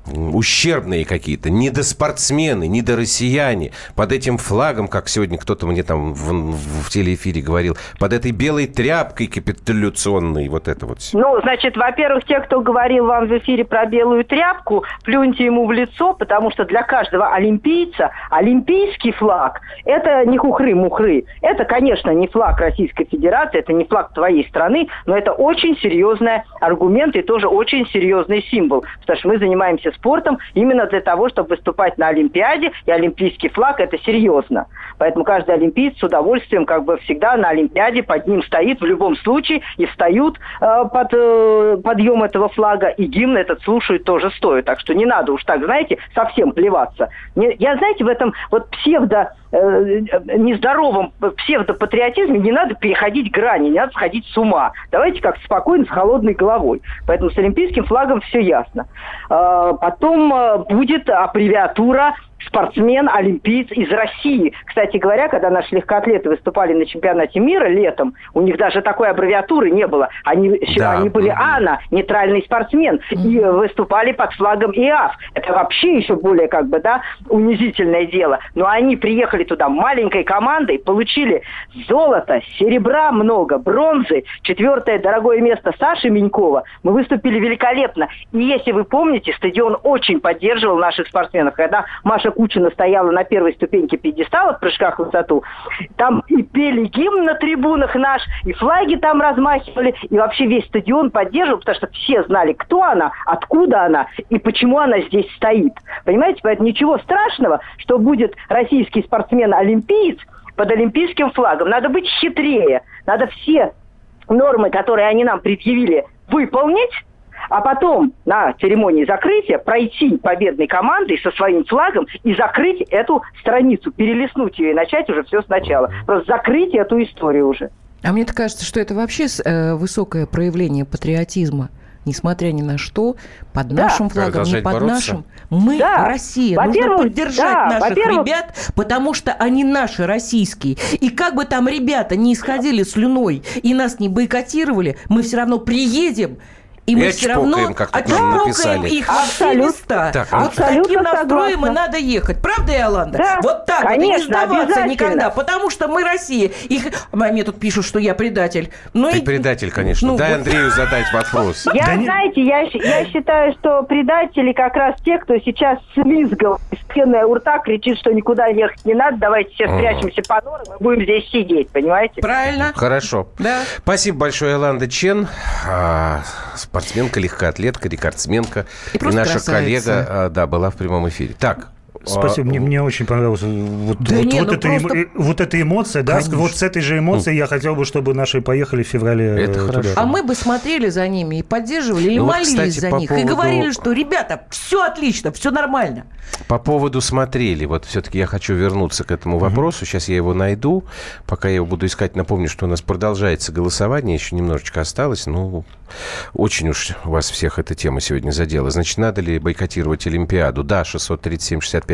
ущербные какие-то, недоспортсмены, недороссияне, под этим флагом, как сегодня кто-то мне там в, в телеэфире говорил, под этой белой тряпкой капитуляционной, вот это вот. Ну, значит, во-первых, те, кто говорил вам в эфире про белую тряпку, плюньте ему в лицо, потому что для каждого олимпийца олимпийский флаг – это не хухры-мухры. Это, конечно, не флаг Российской Федерации, это не флаг твоей страны, но это очень серьезный аргумент и тоже очень серьезный символ. Потому что мы занимаемся спортом именно для того, чтобы выступать на Олимпиаде, и олимпийский флаг – это серьезно. Поэтому каждый олимпиец с удовольствием, как бы всегда на Олимпиаде под ним стоит в любом случае и встают э, под э, подъем этого флага, и гимн этот слушают тоже стоит. Так что не надо уж так, знаете, совсем плеваться. Не- я, знаете, в этом вот псевдо нездоровом псевдопатриотизме не надо переходить грани, не надо сходить с ума. Давайте как спокойно, с холодной головой. Поэтому с олимпийским флагом все ясно. Э, Потом э, будет аббревиатура спортсмен, олимпиец из России. Кстати говоря, когда наши легкоатлеты выступали на чемпионате мира летом, у них даже такой аббревиатуры не было. Они, Да. они были АНА, нейтральный спортсмен, и выступали под флагом ИАФ. Это вообще еще более, как бы, да, унизительное дело. Но они приехали туда маленькой командой, получили золото, серебра много, бронзы, четвертое дорогое место Саши Менькова. Мы выступили великолепно. И если вы помните, стадион очень поддерживал наших спортсменов. Когда Маша Кучина стояла на первой ступеньке пьедестала в прыжках в высоту, там и пели гимн на трибунах наш, и флаги там размахивали, и вообще весь стадион поддерживал, потому что все знали, кто она, откуда она и почему она здесь стоит. Понимаете, поэтому ничего страшного, что будет российский спортсмен-олимпиец под олимпийским флагом. Надо быть хитрее. Надо все нормы, которые они нам предъявили, выполнить, а потом на церемонии закрытия пройти победной командой со своим флагом и закрыть эту страницу, перелистнуть ее и начать уже все сначала. Просто закрыть эту историю уже. А мне кажется, что это вообще э, высокое проявление патриотизма. Несмотря ни на что, под Да. нашим флагом, не под бороться. нашим. Мы Да. Россия. Нужно поддержать да, наших во-первых- ребят, потому что они наши, российские. И как бы там ребята не исходили слюной и нас не бойкотировали, мы все равно приедем и мы И все равно как отчпокаем написали. их во все Абсолютно. места. Так, вот с абсолютно таким настроем и надо ехать. Правда, Иоланда? Да, вот так вот. И не конечно, сдаваться никогда. Потому что мы Россия. Их... А Мне тут пишут, что я предатель. Ну, Ты и- предатель, конечно. Ну, Дай вот. Андрею задать вопрос. Я, Да знаете, я, я считаю, что предатели как раз те, кто сейчас с лизгом из пены у рта кричит, что никуда ехать не надо, давайте все спрячемся по норам и будем здесь сидеть, понимаете? Правильно. Хорошо. Да. Спасибо большое, Иоланда Чен. Спортсменка, легкоатлетка, рекордсменка. И просто наша красавица. коллега, да, была в прямом эфире. Так. Спасибо, а, мне, мне очень понравилось вот, Да вот, не, вот ну эта, эмо- просто- э, вот эта эмоция, да, Конечно. вот с этой же эмоцией я хотел бы, чтобы наши поехали в феврале. э, Это туда. хорошо. А мы бы смотрели за ними и поддерживали, или Ну вот, молились кстати, за по них, и поводу- говорили, что, ребята, все отлично, все нормально. По поводу смотрели, вот все-таки я хочу вернуться к этому вопросу. Сейчас я его найду. Пока я его буду искать, напомню, что у нас продолжается голосование, еще немножечко осталось. Ну, очень уж вас всех эта тема сегодня задела. Значит, надо ли бойкотировать Олимпиаду? Да,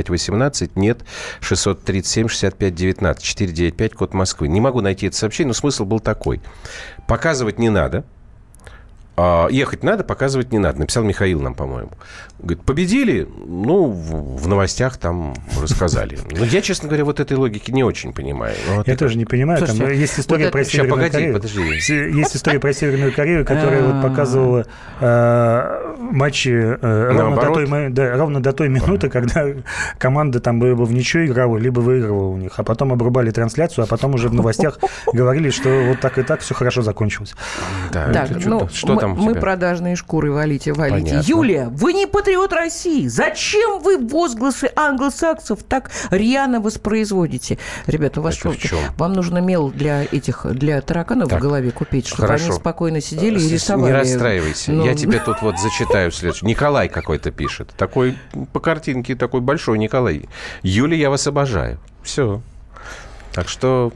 637-65-18. Нет, 637-65-19. 495, код Москвы. Не могу найти это сообщение, но смысл был такой. Показывать не надо. А, ехать надо, показывать не надо. Написал Михаил нам, по-моему. Говорит, победили, ну, в, новостях там рассказали. Но я, честно говоря, вот этой логики не очень понимаю. Ну, вот Я это- тоже не понимаю. Там есть история вот про это- Северную погоди, Корею. подожди. Есть история про Северную Корею, которая вот показывала э, матчи э, ровно, до той, мо- да, ровно до той минуты, когда команда там либо в ничью играла, либо выигрывала у них. А потом обрубали трансляцию, а потом уже в новостях говорили, что вот так и так все хорошо закончилось. Да, ну, что, мы, там мы тебя? продажные шкуры валите, валите. Понятно. Юлия, вы не патриот России. Зачем вы возгласы англосаксов так рьяно воспроизводите? Ребята, у вас что? Вам нужно мел для этих, для тараканов Так, в голове купить, чтобы хорошо. они спокойно сидели и рисовали. Не расстраивайся. Ну, Я тебе тут вот зачитаю следующее. Николай какой-то пишет. Такой по картинке, такой большой Николай. Юля, я вас обожаю. Все. Так что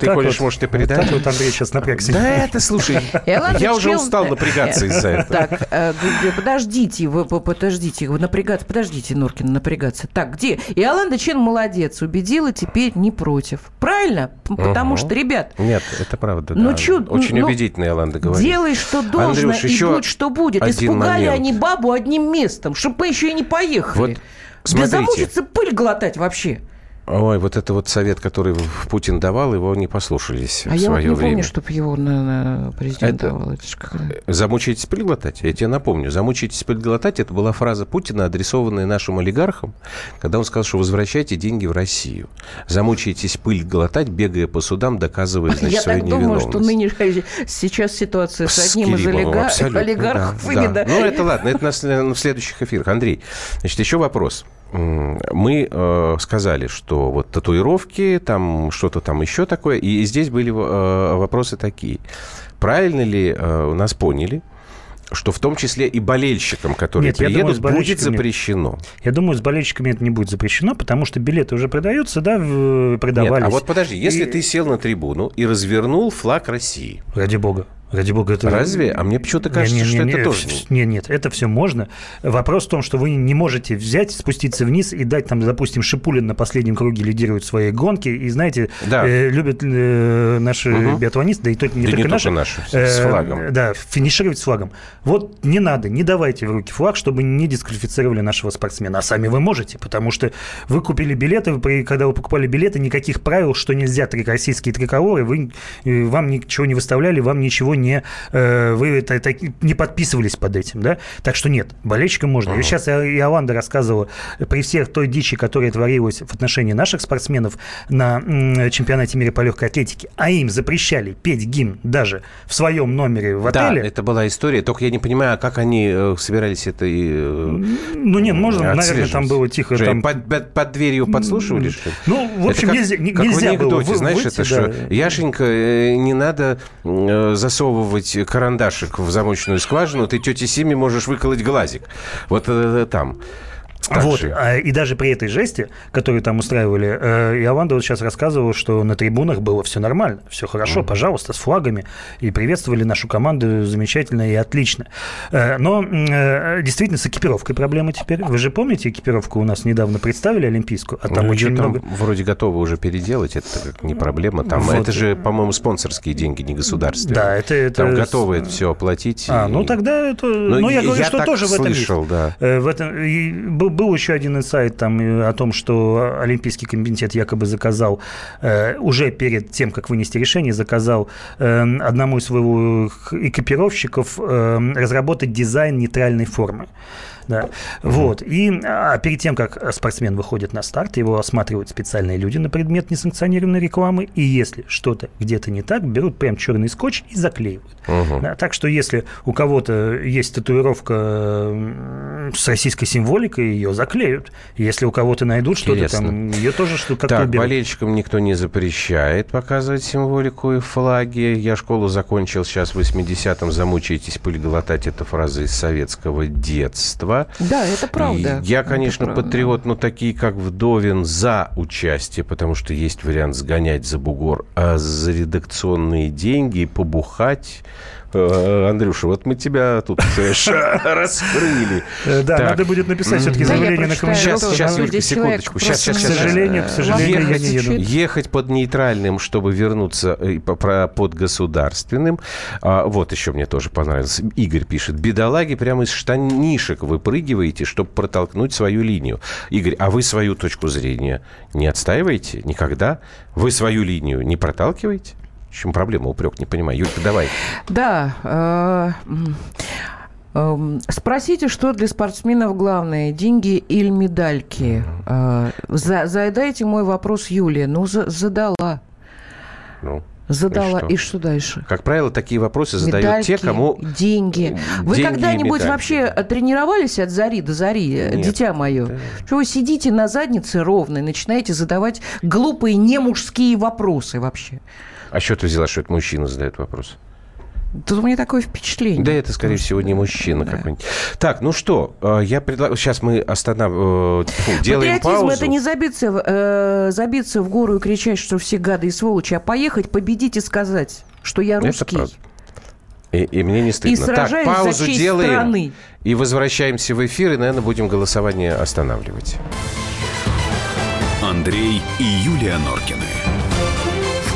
ты так ходишь, вот. может, и Вот так вот Андрей сейчас напрягся. Да это, слушай, я уже устал напрягаться из-за этого. Так, э, подождите, вы подождите, вы напрягаться, подождите, Норкин, напрягаться. Так, где? Иоланда Чен молодец, убедила, теперь не против. Правильно? Потому что, ребят, Нет, это правда, Ну да. Очень ну, убедительно Иоланда говорит. делай, что должно, Андрюш, и еще будь, что будет. один Испугали момент. они бабу одним местом, чтобы мы еще и не поехали. Да замучится пыль глотать вообще. Ой, вот это вот совет, который Путин давал, его не послушались А в я вот свое не время. помню, чтобы его на, на президента Это- давал. Это как- Замучитесь пыль глотать? Я тебе напомню. Замучитесь пыль глотать – это была фраза Путина, адресованная нашим олигархам, когда он сказал, что возвращайте деньги в Россию. Замучитесь пыль глотать, бегая по судам, доказывая, значит, Я свою так думаю, невиновность. что нынешняя сейчас ситуация с одним из олига- олигархов да, да. Ну, это ладно, это на, сл- в следующих эфирах. Андрей, значит, еще вопрос. Мы э, сказали, что вот татуировки, там что-то там еще такое, и здесь были э, вопросы такие. Правильно ли э, у нас поняли, что в том числе и болельщикам, которые Нет, приедут, думаю, с будет болельщиками- запрещено? Я думаю, с болельщиками это не будет запрещено, потому что билеты уже продаются, да, в- продавались. Нет, а вот подожди, если И- ты сел на трибуну и развернул флаг России, Ради бога. Ради бога, это... Разве? А мне почему-то кажется, что это тоже не- Нет, нет, это все можно. Вопрос в том, что вы не можете взять, спуститься вниз и дать там, допустим, Шипулин на последнем круге лидирует свои гонки. И знаете, Да. э, любят э, наши Мгм. биатлонисты, да и то, не Да только не наши. только наши, с э, флагом. Да, финишировать с флагом. Вот не надо, не давайте в руки флаг, чтобы не дисквалифицировали нашего спортсмена. А сами вы можете, потому что вы купили билеты, вы при- когда вы покупали билеты, никаких правил, что нельзя три российские триколоры, вы, э, вам ничего не выставляли, вам ничего не... э, вы это, не подписывались под этим, да? Так что нет, болельщикам можно. И сейчас Иоланда рассказывала, при всех той дичи, которая творилась в отношении наших спортсменов на чемпионате мира по легкой атлетике, а им запрещали петь гимн даже в своем номере в Да, отеле. это была история. Только я не понимаю, как они э, собирались это и, э, Ну, нет, можно, наверное, там было тихо. Что, там... под, под- под дверью подслушивали, что? Ну, в общем, Это как- нельзя, не- как в нельзя было анекдоте, вы- знаешь, выйти, это да. что, Яшенька, э, не надо э, засовывать карандашик в замочную скважину, ты тете Симе можешь выколоть глазик. Вот э, там. Так вот, а, и даже при этой жести, которую там устраивали, э, Иоланда вот сейчас рассказывал, что на трибунах было все нормально, все хорошо, пожалуйста, с флагами, и приветствовали нашу команду замечательно и отлично. Э, но э, действительно с экипировкой проблемы теперь. Вы же помните, экипировку у нас недавно представили олимпийскую, а там Ну, очень там много... вроде готовы уже переделать, это как не проблема. Там Вот. это же, по-моему, спонсорские деньги, не государственные. Да, это- это Там готовы это все оплатить. А, и- ну тогда это... Ну, Ну, я я- говорю, я что тоже в этом слышал, есть. да. В этом и был, был еще один инсайт там о том, что Олимпийский комитет якобы заказал э, уже перед тем, как вынести решение, заказал э, одному из своих экипировщиков э, разработать дизайн нейтральной формы. Да. Вот. И а, перед тем, как спортсмен выходит на старт, его осматривают специальные люди на предмет несанкционированной рекламы. И если что-то где-то не так, берут прям черный скотч и заклеивают. Мгм. Да, так что если у кого-то есть татуировка с российской символикой, ее заклеют. Если у кого-то найдут что-то там, ее тоже что как-то Так, уберут. болельщикам никто не запрещает показывать символику и флаги. Я школу закончил сейчас в 80-м. Замучаетесь пыль глотать. Это фраза из советского детства. Да, это правда. И Я, Это конечно, правда. патриот, но такие, как Вдовин, за участие, потому что есть вариант сгонять за бугор, а за редакционные деньги побухать... Э, Андрюша, вот мы тебя тут раскрыли. Э, да, надо будет написать все-таки заявление на командировку. Сейчас, сейчас, Юлька, секундочку. Сейчас, сейчас, К сейчас. сожалению, к сожалению, я не еду. Ехать под нейтральным, чтобы вернуться э, под государственным. А, вот еще мне тоже понравилось. Игорь пишет. Бедолаги прямо из штанишек выпрыгиваете, чтобы протолкнуть свою линию. Игорь, а вы свою точку зрения не отстаиваете никогда? Вы свою линию не проталкиваете? В чем проблема, упрек, не понимаю. Юлька, давай. Да. э, эм, Спросите, что для спортсменов главное, деньги или медальки? Э, за- Задайте мой вопрос Юлия. Ну, за- задала. Ну, Задала. что? И что дальше? Как правило, такие вопросы задают Медальки, те, кому... деньги. Вы деньги и когда-нибудь вообще тренировались от зари до зари, э, Нет. дитя мое? Что вы сидите на заднице ровно и начинаете задавать глупые немужские вопросы вообще? А что ты взяла, что это мужчина задает вопрос? Тут у меня такое впечатление. Да, это, скорее всего, не мужчина какой-нибудь. Так, ну что, э, я предлагаю... Сейчас мы останавливаем... Делаем Патриотизм паузу. это не забиться, в- э, забиться в гору и кричать, что все гады и сволочи, а поехать, победить и сказать, что я Это русский. правда. И, и мне не стыдно. сражаюсь так, за паузу честь делаем. страны. И возвращаемся в эфир, и, наверное, будем голосование останавливать. Андрей и Юлия Норкины.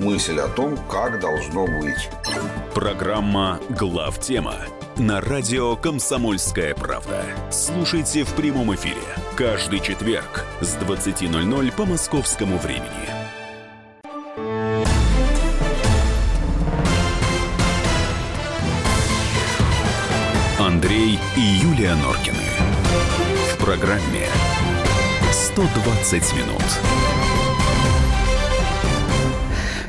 мысль о том, как должно быть. Программа «Главтема» на радио «Комсомольская правда». Слушайте в прямом эфире каждый четверг с 20.00 по московскому времени. Андрей и Юлия Норкины. В программе 120 минут.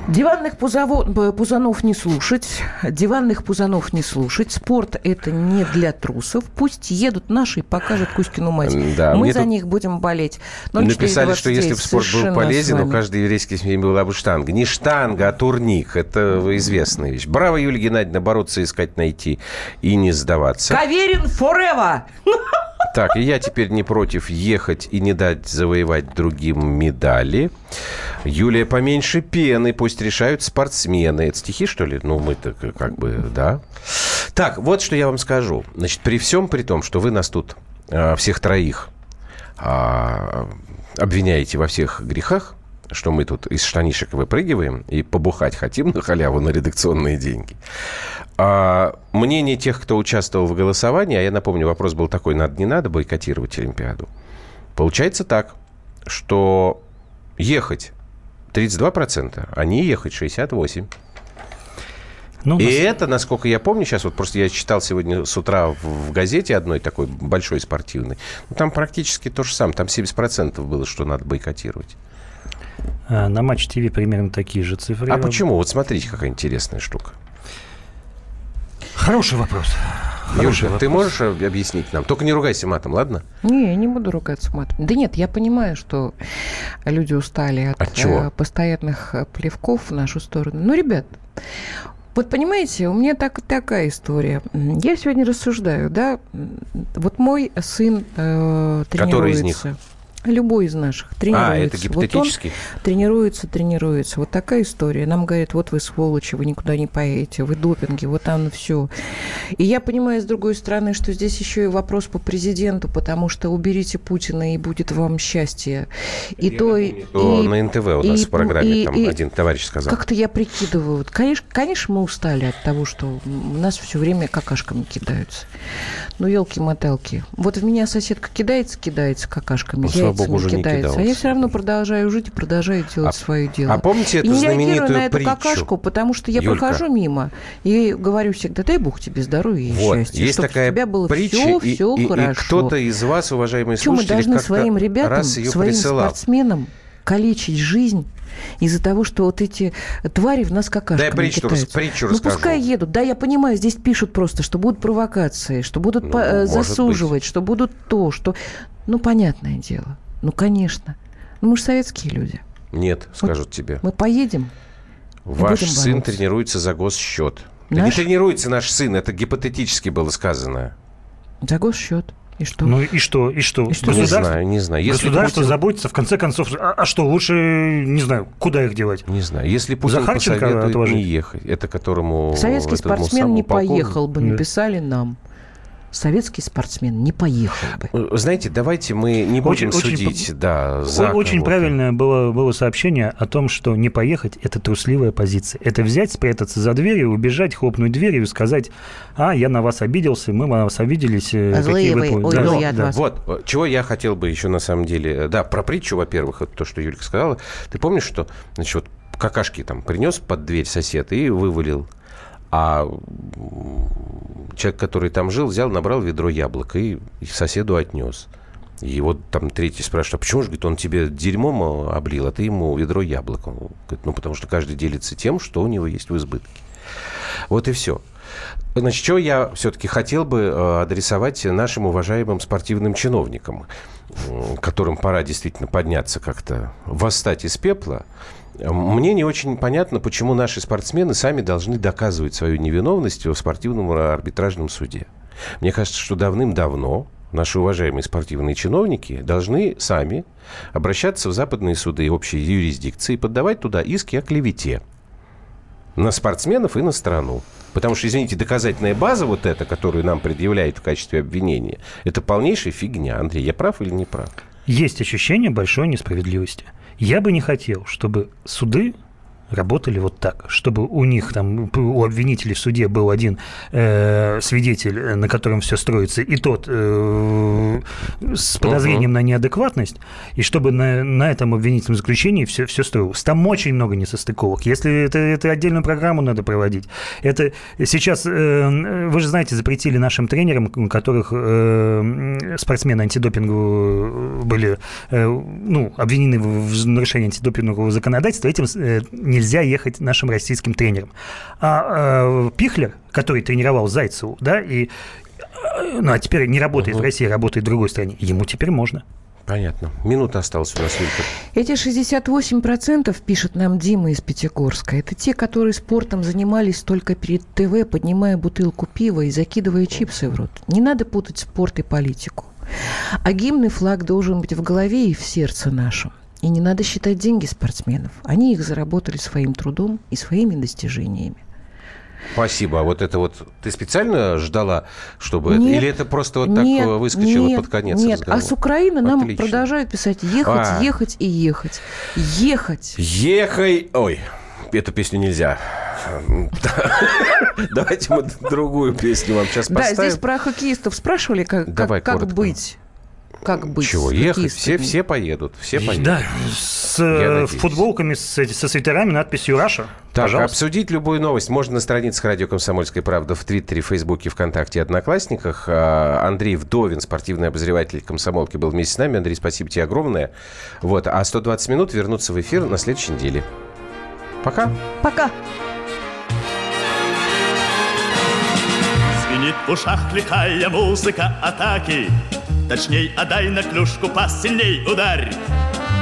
Диванных пузово- пузанов не слушать, диванных пузанов не слушать. Спорт – это не для трусов. Пусть едут наши и покажут Кузькину мать. Да, Мы за тут них будем болеть. Написали, что если бы 0429, спорт был полезен, у каждой еврейской семьи была бы штанга. Не штанга, а турник. Это известная вещь. Браво, Юлия Геннадьевна, бороться, искать, найти и не сдаваться. Каверин forever! Так, и я теперь не против ехать и не дать завоевать другим медали. Юлия, поменьше пены, пусть решают спортсмены. Это стихи, что ли? Ну, мы-то как бы, да. Так, вот что я вам скажу. Значит, при всем при том, что вы нас тут а, всех троих а, обвиняете во всех грехах, что мы тут из штанишек выпрыгиваем и побухать хотим на халяву на редакционные деньги. А мнение тех, кто участвовал в голосовании, а я напомню, вопрос был такой, надо, не надо бойкотировать Олимпиаду. Получается так, что ехать 32%, а не ехать 68%. Ну, И это, насколько я помню, сейчас вот просто я читал сегодня с утра в, в газете одной такой большой спортивной, ну, там практически то же самое, там 70% было, что надо бойкотировать. А на Матч ТВ примерно такие же цифры. А почему? Вот смотрите, какая интересная штука. Хороший вопрос. Юша, ты можешь объяснить нам? Только не ругайся матом, ладно? Не, я не буду ругаться матом. Да нет, я понимаю, что люди устали от, От чего? э, постоянных э, плевков в нашу сторону. Ну, ребят, вот понимаете, у меня так, такая история. Я сегодня рассуждаю, да, вот мой сын э, тренируется. Который из них? Любой из наших тренируется. А, это гипотетически? Вот он тренируется, тренируется. Вот такая история. Нам говорят, вот вы сволочи, вы никуда не поедете, вы допинги, вот там все. И я понимаю, с другой стороны, что здесь еще и вопрос по президенту, потому что уберите Путина, и будет вам счастье. И то, и, То на НТВ у нас и- в программе и- там и- один товарищ сказал. Как-то я прикидываю. Вот, Конечно, конечно, мы устали от того, что у нас все время какашками кидаются. Ну, елки-моталки. Вот в меня соседка кидается, кидается какашками, Ну, яйцами богу, уже не кидается. А я кидалась. все равно продолжаю жить и продолжаю делать А- свое дело. а помните и эту не реагирую знаменитую на эту притчу? какашку, потому что я Юлька. прохожу мимо и говорю всегда, дай бог тебе здоровья и Вот, счастья. есть чтобы такая у тебя было притча, все, и, все и- и хорошо. кто-то из вас, уважаемые мы слушатели, должны как-то своим ребятам, раз ее своим присылал. спортсменам калечить жизнь из-за того, что вот эти твари в нас какашками Да я притчу рас- притчу ну, расскажу. пускай едут. Да, я понимаю, здесь пишут просто, что будут провокации, что будут Ну, по- э, засуживать, что будут то, что... Ну, понятное дело. Ну, конечно. Ну, мы же советские люди. Нет, скажут тебе. Мы поедем, Ваш будем сын бороться. тренируется за госсчет. Да не тренируется наш сын, это гипотетически было сказано. за госсчет. И что? Ну и что? И что? И что? Не знаю, не знаю. Если Государство Путин- заботится, в конце концов. А, а что, лучше, не знаю, куда их девать? Не знаю. Если Путин Захарченко посоветует отложить? не ехать, это которому... Советский спортсмен не полковнику- поехал бы, написали нам. Советский спортсмен не поехал бы. Знаете, давайте мы не будем Очень- очень судить, да, за Очень кого-то. правильное было, было сообщение о том, что не поехать – это трусливая позиция. Это взять, спрятаться за дверью, убежать, хлопнуть дверью и сказать, а, я на вас обиделся, мы на вас обиделись. э, злые какие вы, пу- ой, Да, ну я от да. вас. Вот, э, чего я хотел бы еще на самом деле... э, Да, про притчу, во-первых, это то, что Юлька сказала. Ты помнишь, что, значит, вот какашки там принес под дверь сосед и вывалил. А человек, который там жил, взял, набрал ведро яблок и соседу отнес. И вот там третий спрашивает, а почему же, говорит, он тебе дерьмом э, облил, а ты ему ведро яблок? Он говорит, ну, потому что каждый делится тем, что у него есть в избытке. Вот и все. Значит, что я все-таки хотел бы э, адресовать нашим уважаемым спортивным чиновникам, которым пора действительно подняться как-то, восстать из пепла. Мне не очень понятно, почему наши спортсмены сами должны доказывать свою невиновность в спортивном арбитражном суде. Мне кажется, что давным-давно наши уважаемые спортивные чиновники должны сами обращаться в западные суды общей юрисдикции и подавать туда иски о клевете на спортсменов и на страну. Потому что, извините, доказательная база вот эта, которую нам предъявляет в качестве обвинения, это полнейшая фигня. Андрей, я прав или не прав? Есть ощущение большой несправедливости. Я бы не хотел, чтобы суды работали вот так, чтобы у них там, у обвинителей в суде был один э, свидетель, на котором все строится, и тот э, с подозрением на неадекватность, и чтобы на, на этом обвинительном заключении все, все строилось. Там очень много несостыковок. Если это, это отдельную программу надо проводить. Это сейчас, э, вы же знаете, запретили нашим тренерам, у которых э, спортсмены антидопинговые были э, ну, обвинены в в нарушении антидопингового законодательства, этим э, нельзя ехать нашим российским тренерам. А э, Пихлер, который тренировал Зайцеву, да, и э, ну, а теперь не работает в России, работает в другой стране, ему теперь можно. Понятно. Минута осталась у нас, Юлька. Эти 68%, пишет нам Дима из Пятигорска, это те, которые спортом занимались только перед ТВ, поднимая бутылку пива и закидывая чипсы в рот. Не надо путать спорт и политику. А гимн и флаг должен быть в голове и в сердце нашем. И не надо считать деньги спортсменов. Они их заработали своим трудом и своими достижениями. Спасибо. А вот это вот ты специально ждала, чтобы Нет, это, или это просто вот так нет, э, выскочило нет, под конец Нет, разговора? а с Украины нам Отлично. продолжают писать ехать, А. ехать и ехать. Ехать. Ехай... Ой, эту песню нельзя. Давайте мы другую песню вам сейчас Да, поставим. здесь про хоккеистов спрашивали, как, Давай как, как быть. Как быть? Чего ехать? Все, все поедут. Все поедут. Да, с э, футболками, с, со свитерами, надписью «Раша». Так, Пожалуйста. обсудить любую новость можно на страницах «Радио Комсомольская правда» в Твиттере, Фейсбуке, ВКонтакте и Одноклассниках. А, Андрей Вдовин, спортивный обозреватель «Комсомолки», был вместе с нами. Андрей, спасибо тебе огромное. Вот. А 120 минут вернутся в эфир на следующей неделе. Пока. Пока. Звенит в ушах лихая музыка атаки Точней, отдай на клюшку пас, сильней ударь.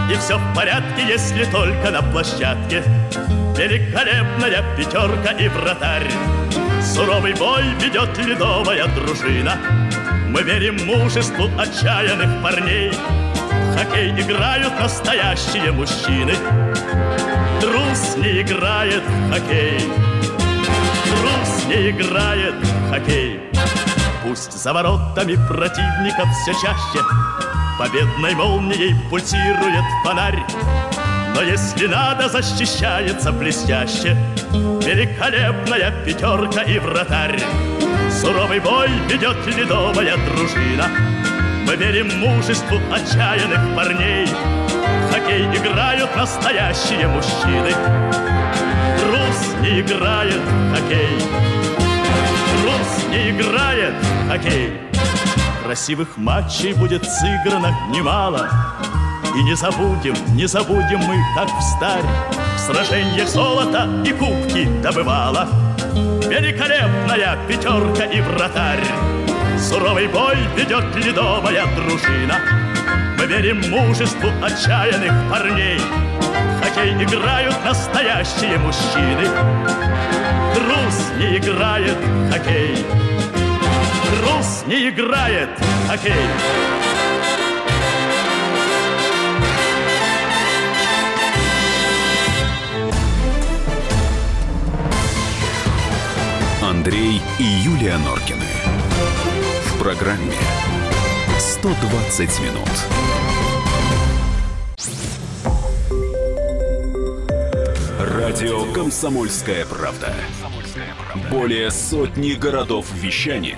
И все в порядке, если только на площадке. Великолепная пятерка и вратарь. Суровый бой ведет ледовая дружина. Мы верим мужеству отчаянных парней. В хоккей играют настоящие мужчины. Трус не играет в хоккей. Трус не играет в хоккей Пусть за воротами противников все чаще. Победной молнией пульсирует фонарь Но если надо, защищается блестяще. Великолепная пятерка и вратарь. Суровый бой ведет ледовая дружина. Мы верим мужеству отчаянных парней. В хоккей играют настоящие мужчины. Трус не играет в хоккей играет хоккей. Красивых матчей будет сыграно немало. И не забудем, не забудем мы, как в старь В сражениях золото и кубки добывала Великолепная пятерка и вратарь. Суровый бой ведет ледовая дружина. Мы верим мужеству отчаянных парней. В хоккей играют настоящие мужчины. Трус не играет в хоккей Трус не играет хоккей Андрей и Юлия Норкины. В программе 120 минут. Радио «Комсомольская правда». Более сотни городов вещания